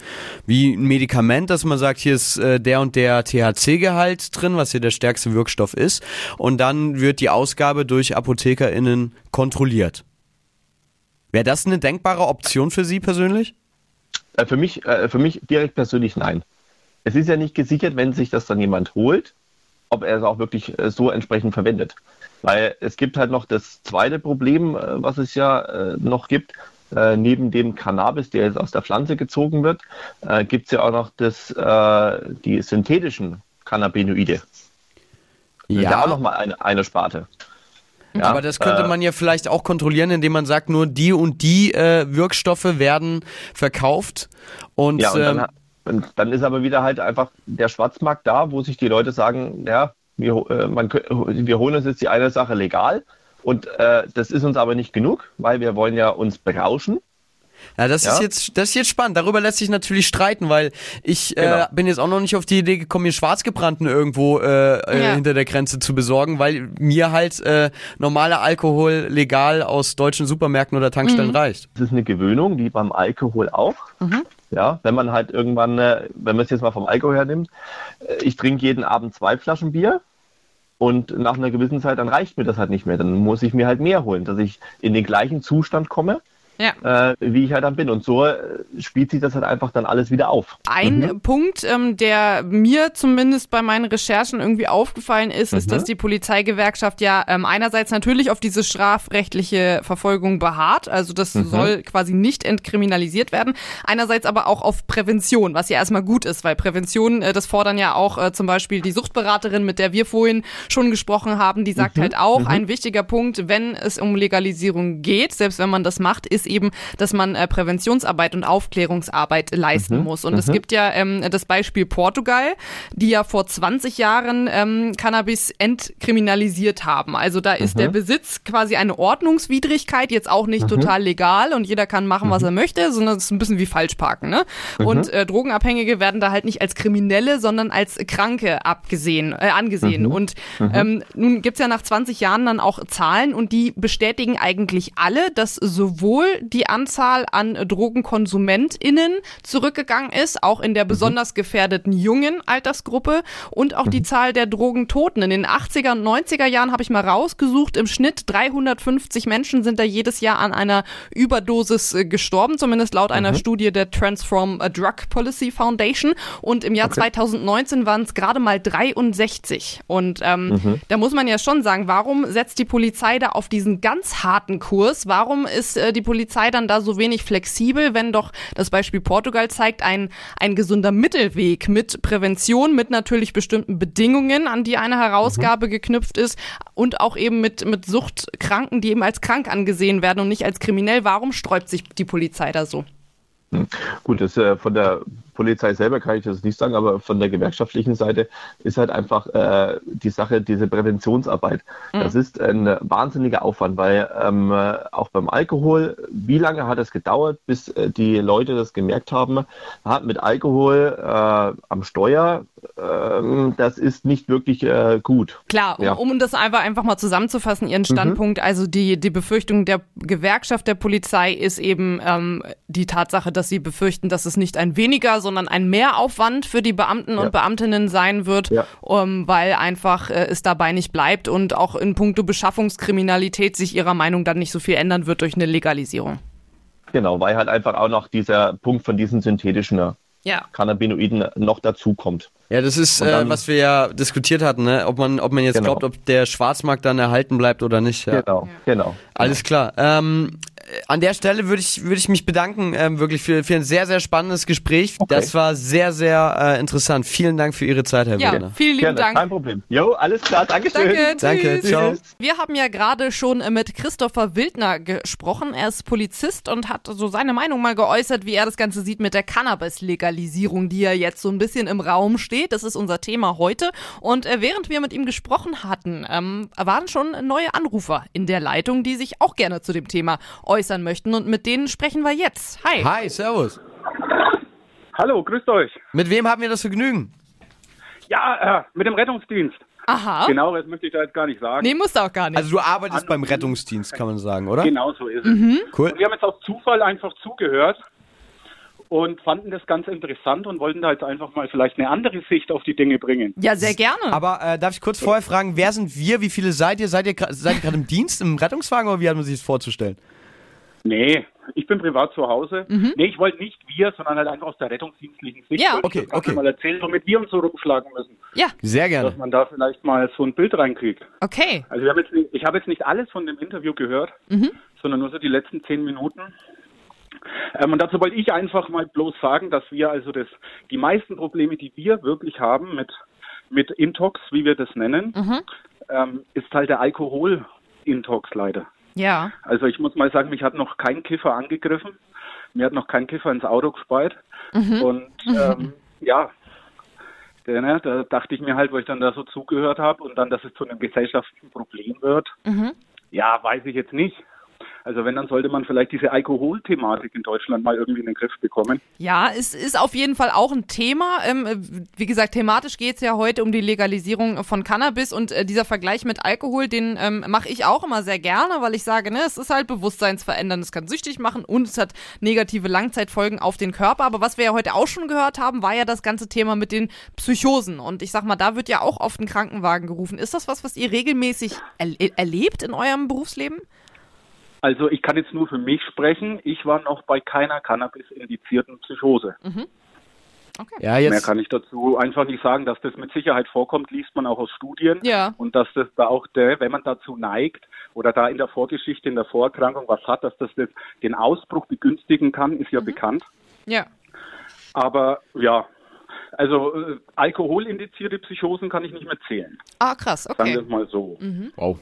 Wie ein Medikament, dass man sagt, hier ist äh, der und der THC-Gehalt drin, was hier der stärkste Wirkstoff ist. Und dann wird die Ausgabe durch ApothekerInnen kontrolliert. Wäre das eine denkbare Option für Sie persönlich? Äh, für mich, äh, für mich direkt persönlich nein. Es ist ja nicht gesichert, wenn sich das dann jemand holt, ob er es auch wirklich äh, so entsprechend verwendet. Weil es gibt halt noch das zweite Problem, äh, was es ja äh, noch gibt. Äh, neben dem Cannabis, der jetzt aus der Pflanze gezogen wird, äh, gibt es ja auch noch das, äh, die synthetischen Cannabinoide. Ja. ja auch nochmal eine, eine Sparte. Ja, aber das könnte man ja vielleicht auch kontrollieren, indem man sagt, nur die und die Wirkstoffe werden verkauft. Und, ja, und dann, ähm, dann, ist aber wieder halt einfach der Schwarzmarkt da, wo sich die Leute sagen, ja, wir, äh, man, wir holen uns jetzt die eine Sache legal und äh, das ist uns aber nicht genug, weil wir wollen ja uns berauschen. Ja, das ja. ist jetzt, das ist jetzt spannend. Darüber lässt sich natürlich streiten, weil ich äh, genau. äh, bin jetzt auch noch nicht auf die Idee gekommen, mir Schwarzgebrannten irgendwo äh, äh, ja. hinter der Grenze zu besorgen, weil mir halt äh, normaler Alkohol legal aus deutschen Supermärkten oder Tankstellen mhm. reicht. Das ist eine Gewöhnung, wie beim Alkohol auch. Mhm. Ja, wenn man halt irgendwann, äh, wenn man es jetzt mal vom Alkohol her nimmt, äh, ich trinke jeden Abend zwei Flaschen Bier und nach einer gewissen Zeit, dann reicht mir das halt nicht mehr. Dann muss ich mir halt mehr holen, dass ich in den gleichen Zustand komme, ja. äh, wie ich halt dann bin. Und so äh, spielt sich das halt einfach dann alles wieder auf. Ein mhm. Punkt, ähm, der mir zumindest bei meinen Recherchen irgendwie aufgefallen ist, mhm. ist, dass die Polizeigewerkschaft ja ähm, einerseits natürlich auf diese strafrechtliche Verfolgung beharrt. Also das mhm. soll quasi nicht entkriminalisiert werden. Einerseits aber auch auf Prävention, was ja erstmal gut ist, weil Prävention, äh, das fordern ja auch äh, zum Beispiel die Suchtberaterin, mit der wir vorhin schon gesprochen haben, die sagt mhm. halt auch, mhm. ein wichtiger Punkt, wenn es um Legalisierung geht, selbst wenn man das macht, ist eben, dass man äh, Präventionsarbeit und Aufklärungsarbeit leisten mhm. muss. Und mhm. es gibt ja ähm, das Beispiel Portugal, die ja vor 20 Jahren ähm, Cannabis entkriminalisiert haben. Also da ist mhm. der Besitz quasi eine Ordnungswidrigkeit, jetzt auch nicht mhm. total legal und jeder kann machen, was mhm. er möchte, sondern es ist ein bisschen wie Falschparken. Ne? Mhm. Und äh, Drogenabhängige werden da halt nicht als Kriminelle, sondern als Kranke abgesehen, äh, angesehen. Und ähm, nun gibt's ja nach 20 Jahren dann auch Zahlen und die bestätigen eigentlich alle, dass sowohl die Anzahl an DrogenkonsumentInnen zurückgegangen ist, auch in der mhm. besonders gefährdeten jungen Altersgruppe und auch die mhm. Zahl der Drogentoten. In den 80er und 90er Jahren habe ich mal rausgesucht, im Schnitt 350 Menschen sind da jedes Jahr an einer Überdosis äh, gestorben, zumindest laut einer mhm. Studie der Transform Drug Policy Foundation. Und im Jahr okay. 2019 waren es gerade mal 63. Und ähm, mhm. da muss man ja schon sagen, warum setzt die Polizei da auf diesen ganz harten Kurs? Warum ist äh, die Polizei Polizei dann da so wenig flexibel, wenn doch das Beispiel Portugal zeigt, ein, ein gesunder Mittelweg mit Prävention, mit natürlich bestimmten Bedingungen, an die eine Herausgabe mhm. geknüpft ist und auch eben mit, mit Suchtkranken, die eben als krank angesehen werden und nicht als kriminell. Warum sträubt sich die Polizei da so? Hm. Gut, das äh, von der Polizei selber kann ich das nicht sagen, aber von der gewerkschaftlichen Seite ist halt einfach äh, die Sache, diese Präventionsarbeit. Mhm. Das ist ein wahnsinniger Aufwand, weil ähm, auch beim Alkohol, wie lange hat es gedauert, bis äh, die Leute das gemerkt haben, hat mit Alkohol äh, am Steuer, ähm, das ist nicht wirklich äh, gut. Klar, ja. um, um, das einfach, einfach mal zusammenzufassen, Ihren mhm. Standpunkt, mhm. also die, die Befürchtung der Gewerkschaft der Polizei ist eben ähm, die Tatsache, dass sie befürchten, dass es nicht ein weniger, sondern ein Mehraufwand für die Beamten ja. und Beamtinnen sein wird, ja. um, weil einfach äh, es dabei nicht bleibt und auch in puncto Beschaffungskriminalität sich ihrer Meinung dann nicht so viel ändern wird durch eine Legalisierung. Genau, weil halt einfach auch noch dieser Punkt von diesen synthetischen ja. Cannabinoiden noch dazu kommt. Ja, das ist, dann, äh, was wir ja diskutiert hatten, ne? ob, man, ob man jetzt genau. glaubt, ob der Schwarzmarkt dann erhalten bleibt oder nicht. Ja. Genau, genau. Alles klar. Ähm, an der Stelle würde ich, würde ich mich bedanken, ähm, wirklich für, für ein sehr, sehr spannendes Gespräch. Okay. Das war sehr, sehr äh, interessant. Vielen Dank für Ihre Zeit, Herr ja, Wegner. Vielen lieben Gerne, Dank. Kein Problem. Jo, alles klar. Dankeschön. Danke, Danke, ciao. Wir haben ja gerade schon mit Christopher Wildner gesprochen. Er ist Polizist und hat so seine Meinung mal geäußert, wie er das Ganze sieht mit der Cannabis-Legalisierung, die ja jetzt so ein bisschen im Raum steht. Das ist unser Thema heute. Und äh, während wir mit ihm gesprochen hatten, ähm, waren schon neue Anrufer in der Leitung, die sich auch gerne zu dem Thema äußern möchten. Und mit mit denen sprechen wir jetzt. Hi. Hi, servus. Hallo, grüßt euch. Mit wem haben wir das Vergnügen? Ja, äh, mit dem Rettungsdienst. Aha. Genau, das möchte ich da jetzt gar nicht sagen. Nee, musst du auch gar nicht. Also du arbeitest An beim Rettungsdienst, kann man sagen, oder? Genau so ist es. Mhm. Cool. Und wir haben jetzt aus Zufall einfach zugehört und fanden das ganz interessant und wollten da jetzt einfach mal vielleicht eine andere Sicht auf die Dinge bringen. Ja, sehr gerne. Aber äh, darf ich kurz vorher fragen, wer sind wir? Wie viele seid ihr? Seid ihr, seid ihr gerade im Dienst, im Rettungswagen oder wie hat man sich das vorzustellen? Nee, ich bin privat zu Hause. Mhm. Nee, ich wollte nicht wir, sondern halt einfach aus der rettungsdienstlichen Sicht. Ja, okay, ich okay. mal erzählen, womit wir uns so rumschlagen müssen. Ja, sehr gerne. Dass man da vielleicht mal so ein Bild reinkriegt. Okay. Also wir haben jetzt nicht, ich habe jetzt nicht alles von dem Interview gehört, mhm. sondern nur so die letzten zehn Minuten. Ähm, und dazu wollte ich einfach mal bloß sagen, dass wir also das, die meisten Probleme, die wir wirklich haben mit, mit Intox, wie wir das nennen, mhm. ähm, ist halt der Alkohol-Intox leider. Ja. Also ich muss mal sagen, mich hat noch kein Kiffer angegriffen. Mir hat noch kein Kiffer ins Auto gespeit. Mhm. Und ähm, ja, der, ne, da dachte ich mir halt, wo ich dann da so zugehört habe und dann, dass es zu einem gesellschaftlichen Problem wird. Mhm. Ja, weiß ich jetzt nicht. Also wenn, dann sollte man vielleicht diese Alkoholthematik in Deutschland mal irgendwie in den Griff bekommen. Ja, es ist auf jeden Fall auch ein Thema. Ähm, wie gesagt, thematisch geht es ja heute um die Legalisierung von Cannabis und äh, dieser Vergleich mit Alkohol, den ähm, mache ich auch immer sehr gerne, weil ich sage, ne, es ist halt bewusstseinsverändernd, es kann süchtig machen und es hat negative Langzeitfolgen auf den Körper. Aber was wir ja heute auch schon gehört haben, war ja das ganze Thema mit den Psychosen. Und ich sag mal, da wird ja auch oft ein Krankenwagen gerufen. Ist das was, was ihr regelmäßig er erlebt in eurem Berufsleben? Also ich kann jetzt nur für mich sprechen. Ich war noch bei keiner Cannabis-indizierten Psychose. Mhm. Okay. Ja, jetzt Mehr kann ich dazu einfach nicht sagen, dass das mit Sicherheit vorkommt, liest man auch aus Studien. Ja. Und dass das da auch, der, wenn man dazu neigt oder da in der Vorgeschichte, in der Vorerkrankung was hat, dass das den Ausbruch begünstigen kann, ist ja mhm. bekannt. Ja. Aber ja, also äh, alkoholindizierte Psychosen kann ich nicht mehr zählen. Ah, krass, okay. Sagen wir es mal so. Mhm. Wow.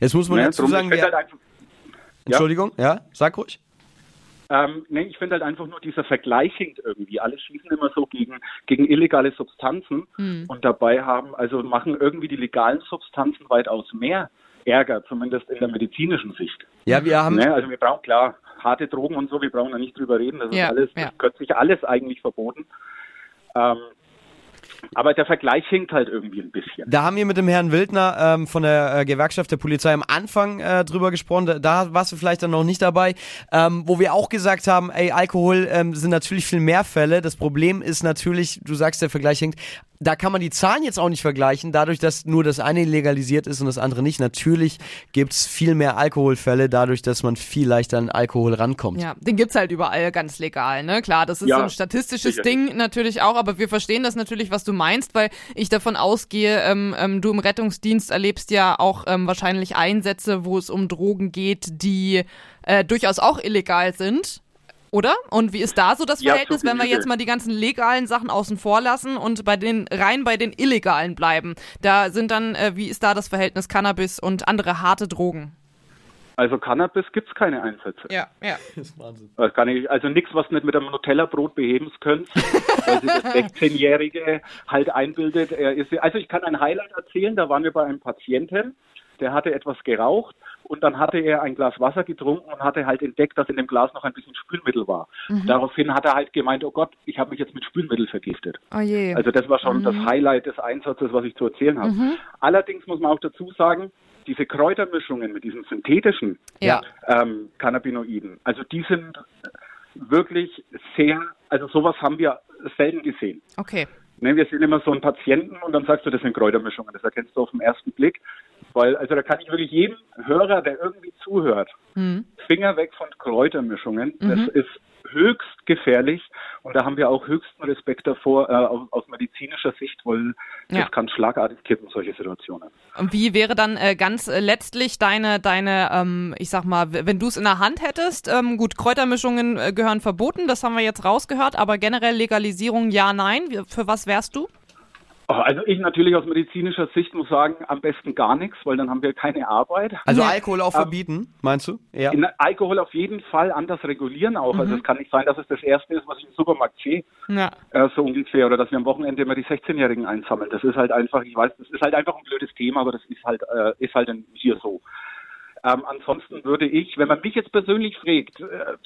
Jetzt muss man ne, dazu sagen, wir, halt Entschuldigung, ja, ja sag ruhig. Ähm, nee, ich finde halt einfach nur dieser Vergleich hinkt irgendwie. Alle schießen immer so gegen, gegen illegale Substanzen hm. und dabei haben, also machen irgendwie die legalen Substanzen weitaus mehr Ärger, zumindest in der medizinischen Sicht. Ja, wir haben. Ne, also wir brauchen klar harte Drogen und so, wir brauchen da nicht drüber reden. Das ja, ist alles, ja. das gehört sich alles eigentlich verboten. Ähm, aber der Vergleich hinkt halt irgendwie ein bisschen. Da haben wir mit dem Herrn Wildner ähm, von der äh, Gewerkschaft der Polizei am Anfang äh, drüber gesprochen. Da, da, warst du vielleicht dann noch nicht dabei, ähm, wo wir auch gesagt haben, ey, Alkohol ähm, sind natürlich viel mehr Fälle. Das Problem ist natürlich, du sagst, der Vergleich hinkt, da kann man die Zahlen jetzt auch nicht vergleichen, dadurch, dass nur das eine legalisiert ist und das andere nicht. Natürlich gibt's viel mehr Alkoholfälle, dadurch, dass man viel leichter an Alkohol rankommt. Ja, den gibt's halt überall ganz legal, ne? Klar, das ist Ja, so ein statistisches sicher. Ding natürlich auch, aber wir verstehen das natürlich, was du meinst, weil ich davon ausgehe, ähm, ähm, du im Rettungsdienst erlebst ja auch ähm, wahrscheinlich Einsätze, wo es um Drogen geht, die äh, durchaus auch illegal sind. Oder? Und wie ist da so das Ja, Verhältnis, zu wenn wir jetzt mal die ganzen legalen Sachen außen vor lassen und bei den rein bei den illegalen bleiben? Da sind dann, äh, wie ist da das Verhältnis Cannabis und andere harte Drogen? Also Cannabis gibt's keine Einsätze. Ja, ja. Das kann ich, also nichts, was nicht mit einem Nutella-Brot beheben könnt, weil sich das 16-Jährige halt einbildet. Er ist, also ich kann ein Highlight erzählen, da waren wir bei einem Patienten, der hatte etwas geraucht und dann hatte er ein Glas Wasser getrunken und hatte halt entdeckt, dass in dem Glas noch ein bisschen Spülmittel war. Daraufhin hat er halt gemeint, oh Gott, ich habe mich jetzt mit Spülmittel vergiftet. Oh. Also das war schon das Highlight des Einsatzes, was ich zu erzählen habe. Allerdings muss man auch dazu sagen, diese Kräutermischungen mit diesen synthetischen ja. ähm, Cannabinoiden, also die sind wirklich sehr, also sowas haben wir selten gesehen. Okay. Ne, wir sehen immer so einen Patienten und dann sagst du, das sind Kräutermischungen. Das erkennst du auf den ersten Blick. Weil, also da kann ich wirklich jedem Hörer, der irgendwie zuhört, Mhm. Finger weg von Kräutermischungen. Das ist höchst gefährlich und da haben wir auch höchsten Respekt davor äh, aus, aus medizinischer Sicht, weil Ja. das kann schlagartig kippen, solche Situationen. Und wie wäre dann äh, ganz äh, letztlich deine, deine, ähm, ich sag mal, wenn du es in der Hand hättest, ähm, gut, Kräutermischungen äh, gehören verboten, das haben wir jetzt rausgehört, aber generell Legalisierung ja, nein. Für was wärst du? Oh, Also ich natürlich aus medizinischer Sicht muss sagen, am besten gar nichts, weil dann haben wir keine Arbeit. Also. Alkohol auch verbieten, meinst du? Ja. In Alkohol auf jeden Fall anders regulieren auch. Also es kann nicht sein, dass es das Erste ist, was ich im Supermarkt sehe, Ja. äh, so ungefähr, oder dass wir am Wochenende immer die 16-Jährigen einsammeln. Das ist halt einfach, ich weiß, das ist halt einfach ein blödes Thema, aber das ist halt, äh, ist halt dann hier so. Ähm, ansonsten würde ich, wenn man mich jetzt persönlich fragt, äh,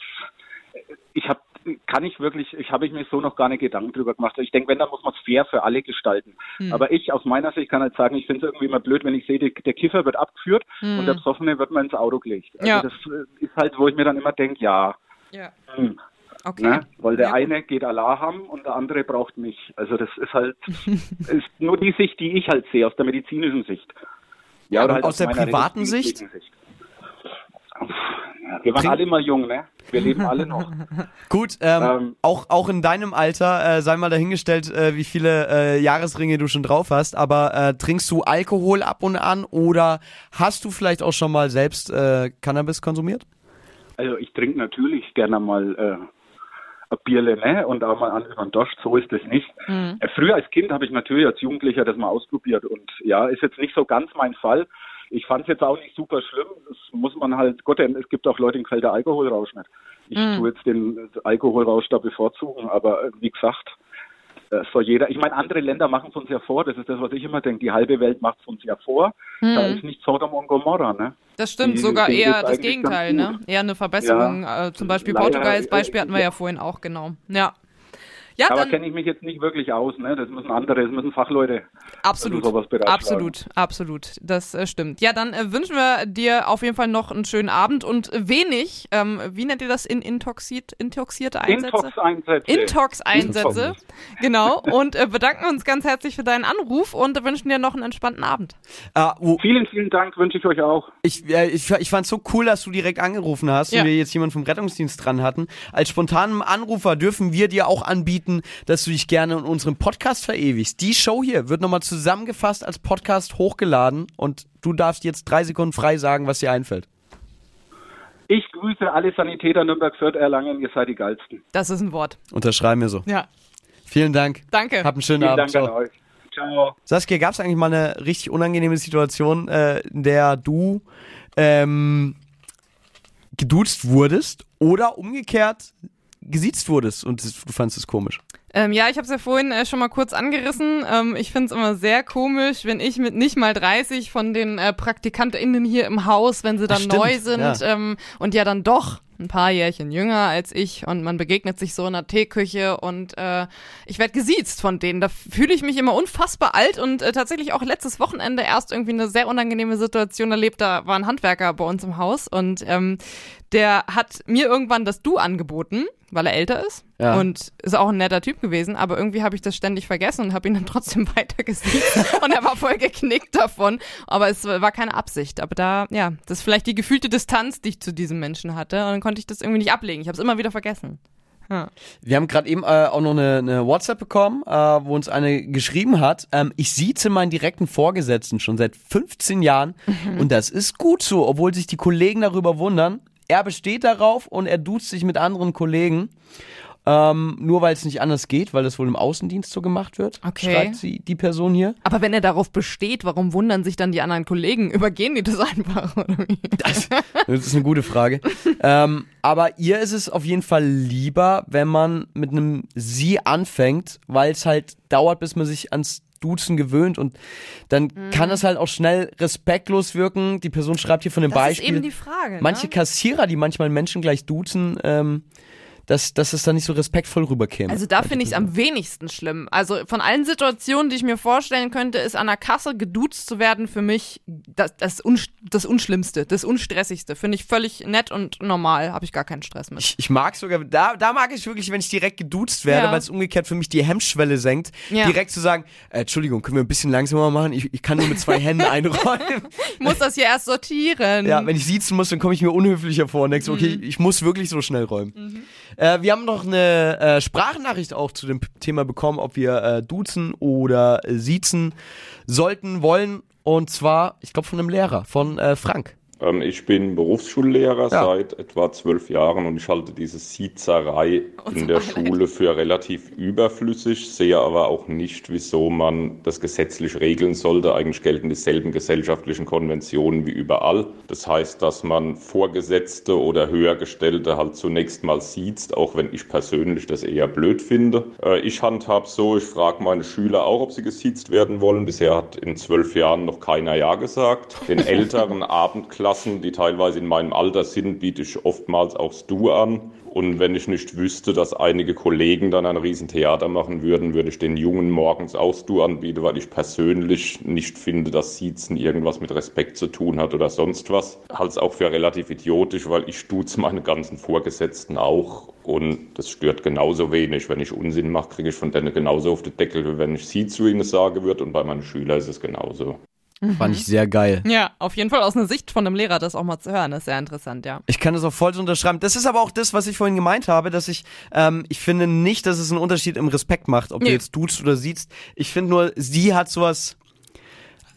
ich habe kann ich wirklich, ich habe ich mir so noch gar nicht Gedanken drüber gemacht. Ich denke, wenn, dann muss man es fair für alle gestalten. Aber ich aus meiner Sicht kann halt sagen, ich finde es irgendwie immer blöd, wenn ich sehe, der Kiffer wird abgeführt und der Besoffene wird mal ins Auto gelegt. Also Ja. das äh, ist halt, wo ich mir dann immer denke, ja, Ja. hm, Okay. ne? weil der Ja, eine geht Allah haben und der andere braucht mich. Also das ist halt, ist nur die Sicht, die ich halt sehe, aus der medizinischen Sicht. Ja, und aus der meiner privaten religiösen Sicht. Wir waren Trink- alle mal jung, ne? Wir leben alle noch. Gut, ähm, Ähm, auch, auch in deinem Alter, äh, sei mal dahingestellt, äh, wie viele äh, Jahresringe du schon drauf hast, aber äh, trinkst du Alkohol ab und an oder hast du vielleicht auch schon mal selbst äh, Cannabis konsumiert? Also ich trinke natürlich gerne mal äh, ein Bierle, ne? Und auch mal an über den Dosch, so ist es nicht. Äh, früher als Kind habe ich natürlich als Jugendlicher das mal ausprobiert und ja, ist jetzt nicht so ganz mein Fall. Ich fand es jetzt auch nicht super schlimm. Das muss man halt, Gott, es gibt auch Leute, denen gefällt der Alkoholrausch nicht. Ich tue jetzt den Alkoholrausch da bevorzugen, aber äh, wie gesagt, äh, soll jeder, ich meine, andere Länder machen es uns ja vor, das ist das, was ich immer denke, die halbe Welt macht es uns ja vor. Da ist nicht Sodom und Gomorra, ne? Das stimmt, Die- sogar eher das Gegenteil, ne? Eher eine Verbesserung. Äh, zum Beispiel Portugal als Beispiel hatten wir ja ja. vorhin auch genommen. Ja. Ja, Aber kenne ich mich jetzt nicht wirklich aus, ne? Das müssen andere, das müssen Fachleute. absolut. absolut, absolut. Das äh, stimmt. Ja, dann äh, wünschen wir dir auf jeden Fall noch einen schönen Abend und wenig, ähm, wie nennt ihr das, in intoxiert, intoxierte Einsätze? Intox-Einsätze. Intox-Einsätze. Genau. Und äh, bedanken uns ganz herzlich für deinen Anruf und wünschen dir noch einen entspannten Abend. Äh, wo, Vielen, vielen Dank, wünsche ich euch auch. ich, äh, ich, ich fand so cool, dass du direkt angerufen hast Ja. und wir jetzt jemanden vom Rettungsdienst dran hatten. Als spontanen Anrufer dürfen wir dir auch anbieten, dass du dich gerne in unserem Podcast verewigst. Die Show hier wird nochmal zusammengefasst als Podcast hochgeladen und du darfst jetzt drei Sekunden frei sagen, was dir einfällt. Ich grüße alle Sanitäter Nürnberg, Fürth, Erlangen. Ihr seid die geilsten. Das ist ein Wort. Unterschreiben wir so. Ja. Vielen Dank. Danke. Hab einen schönen Vielen Abend. Dank Ciao. an euch. Ciao. Saskia, gab es eigentlich mal eine richtig unangenehme Situation, äh, in der du ähm, geduzt wurdest oder umgekehrt gesiezt wurdest und du fandest es komisch? Ähm, ja, ich habe es ja vorhin äh, schon mal kurz angerissen. Ähm, ich finde es immer sehr komisch, wenn ich mit nicht mal 30 von den äh, PraktikantInnen hier im Haus, wenn sie dann stimmt, neu sind ja. ähm, und ja dann doch ein paar Jährchen jünger als ich und man begegnet sich so in der Teeküche und äh, ich werde gesiezt von denen. Da fühle ich mich immer unfassbar alt und äh, tatsächlich auch letztes Wochenende erst irgendwie eine sehr unangenehme Situation erlebt. Da war ein Handwerker bei uns im Haus und ähm, der hat mir irgendwann das Du angeboten weil er älter ist Ja. und ist auch ein netter Typ gewesen, aber irgendwie habe ich das ständig vergessen und habe ihn dann trotzdem weitergesehen und er war voll geknickt davon, aber es war keine Absicht, aber da, ja, das ist vielleicht die gefühlte Distanz, die ich zu diesem Menschen hatte und dann konnte ich das irgendwie nicht ablegen, ich habe es immer wieder vergessen. Ja. Wir haben gerade eben äh, auch noch eine, eine WhatsApp bekommen, äh, wo uns eine geschrieben hat, ähm, ich sieze meinen direkten Vorgesetzten schon seit 15 Jahren und das ist gut so, obwohl sich die Kollegen darüber wundern. Er besteht darauf und er duzt sich mit anderen Kollegen. Ähm, nur weil es nicht anders geht, weil das wohl im Außendienst so gemacht wird, Okay. schreibt sie, die Person hier. Aber wenn er darauf besteht, warum wundern sich dann die anderen Kollegen? Übergehen die das einfach? Oder wie? Das, das ist eine gute Frage. ähm, aber ihr ist es auf jeden Fall lieber, wenn man mit einem Sie anfängt, weil es halt dauert, bis man sich ans Duzen gewöhnt und dann kann es halt auch schnell respektlos wirken. Die Person schreibt hier von dem Das Beispiel. ist eben die Frage. manche ne? Kassierer, die manchmal Menschen gleich duzen, ähm, dass, dass es dann nicht so respektvoll rüberkäme. Also da finde ich es am wenigsten schlimm. Also von allen Situationen, die ich mir vorstellen könnte, ist an der Kasse geduzt zu werden für mich das, das, Unsch das Unschlimmste, das Unstressigste. Finde ich völlig nett und normal, habe ich gar keinen Stress mit. Ich, ich mag sogar, da, da mag ich wirklich, wenn ich direkt geduzt werde, Ja. weil es umgekehrt für mich die Hemmschwelle senkt, Ja. direkt zu sagen, äh, Entschuldigung, können wir ein bisschen langsamer machen? Ich, ich kann nur mit zwei Händen einräumen. Ich muss das hier erst sortieren. ja, wenn ich siezen muss, dann komme ich mir unhöflicher vor und denke okay, Mhm. ich muss wirklich so schnell räumen. Äh, wir haben noch eine äh, Sprachnachricht auch zu dem Thema bekommen, ob wir äh, duzen oder siezen sollten, wollen. Und zwar, ich glaube, von einem Lehrer, von äh, Frank. Ähm, ich bin Berufsschullehrer Ja. seit etwa zwölf Jahren und ich halte diese Siezerei in der Schule für relativ überflüssig, sehe aber auch nicht, wieso man das gesetzlich regeln sollte. Eigentlich gelten dieselben gesellschaftlichen Konventionen wie überall. Das heißt, dass man Vorgesetzte oder Höhergestellte halt zunächst mal siezt, auch wenn ich persönlich das eher blöd finde. Äh, ich handhab so, ich frage meine Schüler auch, ob sie gesiezt werden wollen. Bisher hat in zwölf Jahren noch keiner Ja gesagt. Den älteren Abendklassen, die teilweise in meinem Alter sind, biete ich oftmals auch das Du an. Und wenn ich nicht wüsste, dass einige Kollegen dann ein Riesentheater machen würden, würde ich den Jungen morgens auch das Du anbieten, weil ich persönlich nicht finde, dass Siezen irgendwas mit Respekt zu tun hat oder sonst was. Halte es auch für relativ idiotisch, weil ich duze meine ganzen Vorgesetzten auch. Und das stört genauso wenig. Wenn ich Unsinn mache, kriege ich von denen genauso auf den Deckel, wie wenn ich sie zu ihnen sage würde. Und bei meinen Schülern ist es genauso. Fand ich sehr geil. Ja, auf jeden Fall aus einer Sicht von einem Lehrer das auch mal zu hören, ist sehr interessant, ja. Ich kann das auch voll so unterschreiben. Das ist aber auch das, was ich vorhin gemeint habe, dass ich, ähm, ich finde nicht, dass es einen Unterschied im Respekt macht, ob du Nee. jetzt duzt oder siehst. Ich finde nur, sie hat sowas,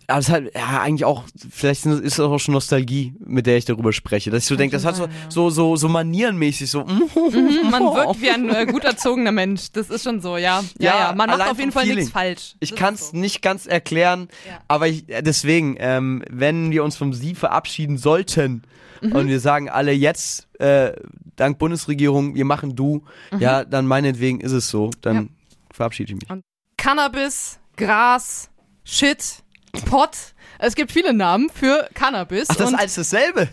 aber es ist halt, ja, eigentlich auch, vielleicht ist es auch schon Nostalgie, mit der ich darüber spreche, dass ich so denke, das hat so, so, so, so manierenmäßig, so, Mhm, man wirkt wie ein äh, gut erzogener Mensch, das ist schon so, ja. Ja, ja, man macht auf jeden Fall nichts falsch. Ich kann es so. nicht ganz erklären, aber ich, äh, deswegen, ähm, wenn wir uns vom Sie verabschieden sollten Mhm. und wir sagen alle jetzt, äh, dank Bundesregierung, wir machen du, Mhm. ja, dann meinetwegen ist es so, dann verabschiede ich mich. Cannabis, Gras, Shit, Pot. Es gibt viele Namen für Cannabis. Ach, das ist alles dasselbe.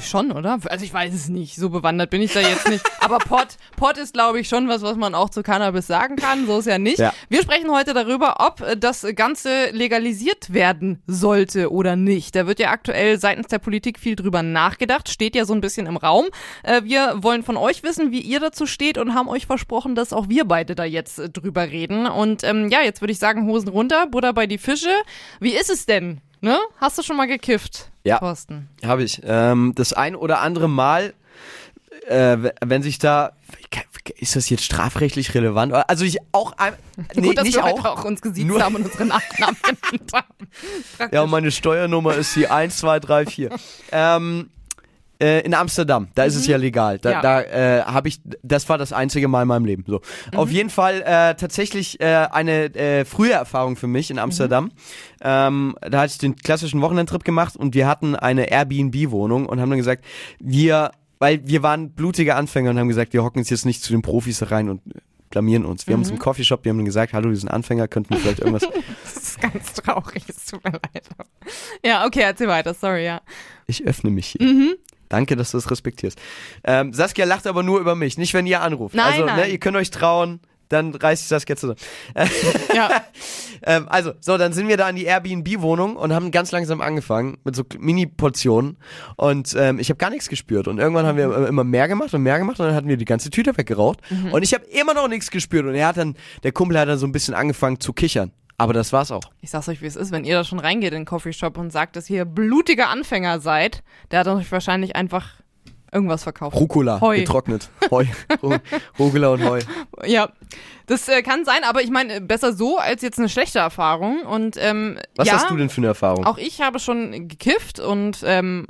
Schon, oder? Also ich weiß es nicht. So bewandert bin ich da jetzt nicht. Aber Pot, Pot ist, glaube ich, schon was, was man auch zu Cannabis sagen kann. So ist ja nicht. Ja. Wir sprechen heute darüber, ob das Ganze legalisiert werden sollte oder nicht. Da wird ja aktuell seitens der Politik viel drüber nachgedacht. Steht ja so ein bisschen im Raum. Äh, Wir wollen von euch wissen, wie ihr dazu steht und haben euch versprochen, dass auch wir beide da jetzt äh, drüber reden. Und ähm, ja, jetzt würde ich sagen, Hosen runter, Butter bei die Fische. Wie ist es denn? Ne? Hast du schon mal gekifft, Ja. Thorsten? Habe ich. Ähm, das ein oder andere Mal, äh, wenn sich da, ist das jetzt strafrechtlich relevant? Also ich auch, ein, nee, Gut, dass nicht wir auch. auch uns gesiezt Nur- haben und unsere Nachnamen genannt haben. Ja, und meine Steuernummer ist die 1234. ähm, äh, in Amsterdam, da ist es ja legal. Da, Mhm. Ja. da äh, habe ich, das war das einzige Mal in meinem Leben. So. Mhm. Auf jeden Fall äh, tatsächlich äh, eine äh, frühe Erfahrung für mich in Amsterdam. Mhm. Ähm, da hatte ich den klassischen Wochenendtrip gemacht und wir hatten eine Airbnb-Wohnung und haben dann gesagt, wir, weil wir waren blutige Anfänger und haben gesagt, wir hocken uns jetzt nicht zu den Profis rein und blamieren uns. Wir haben uns Mhm. im Coffeeshop, wir haben dann gesagt, hallo, wir sind Anfänger, könnten wir vielleicht irgendwas. Das ist ganz traurig, es tut mir leid. Ja, okay, erzähl weiter, sorry, ja. Ich öffne mich hier. Mhm. Danke, dass du das respektierst. Ähm, Saskia lacht aber nur über mich, nicht wenn ihr anruft. Nein, also, Ne, nein. ihr könnt euch trauen. dann reißt sich das jetzt zusammen. Ja. ähm, also, so, dann sind wir da in die Airbnb-Wohnung und haben ganz langsam angefangen mit so Mini-Portionen und ähm, ich habe gar nichts gespürt und irgendwann haben wir immer mehr gemacht und mehr gemacht und dann hatten wir die ganze Tüte weggeraucht und ich habe immer noch nichts gespürt und er hat dann, der Kumpel hat dann so ein bisschen angefangen zu kichern. Aber das war's auch. Ich sag's euch, wie es ist, wenn ihr da schon reingeht in den Coffeeshop und sagt, dass ihr blutiger Anfänger seid, der hat euch wahrscheinlich einfach irgendwas verkauft. Rucola, Heu. getrocknet. Heu. Ru- Rucola und Heu. Ja, das äh, kann sein, aber ich meine, besser so als jetzt eine schlechte Erfahrung. Und ähm, Was ja, hast du denn für eine Erfahrung? Auch ich habe schon gekifft und ähm,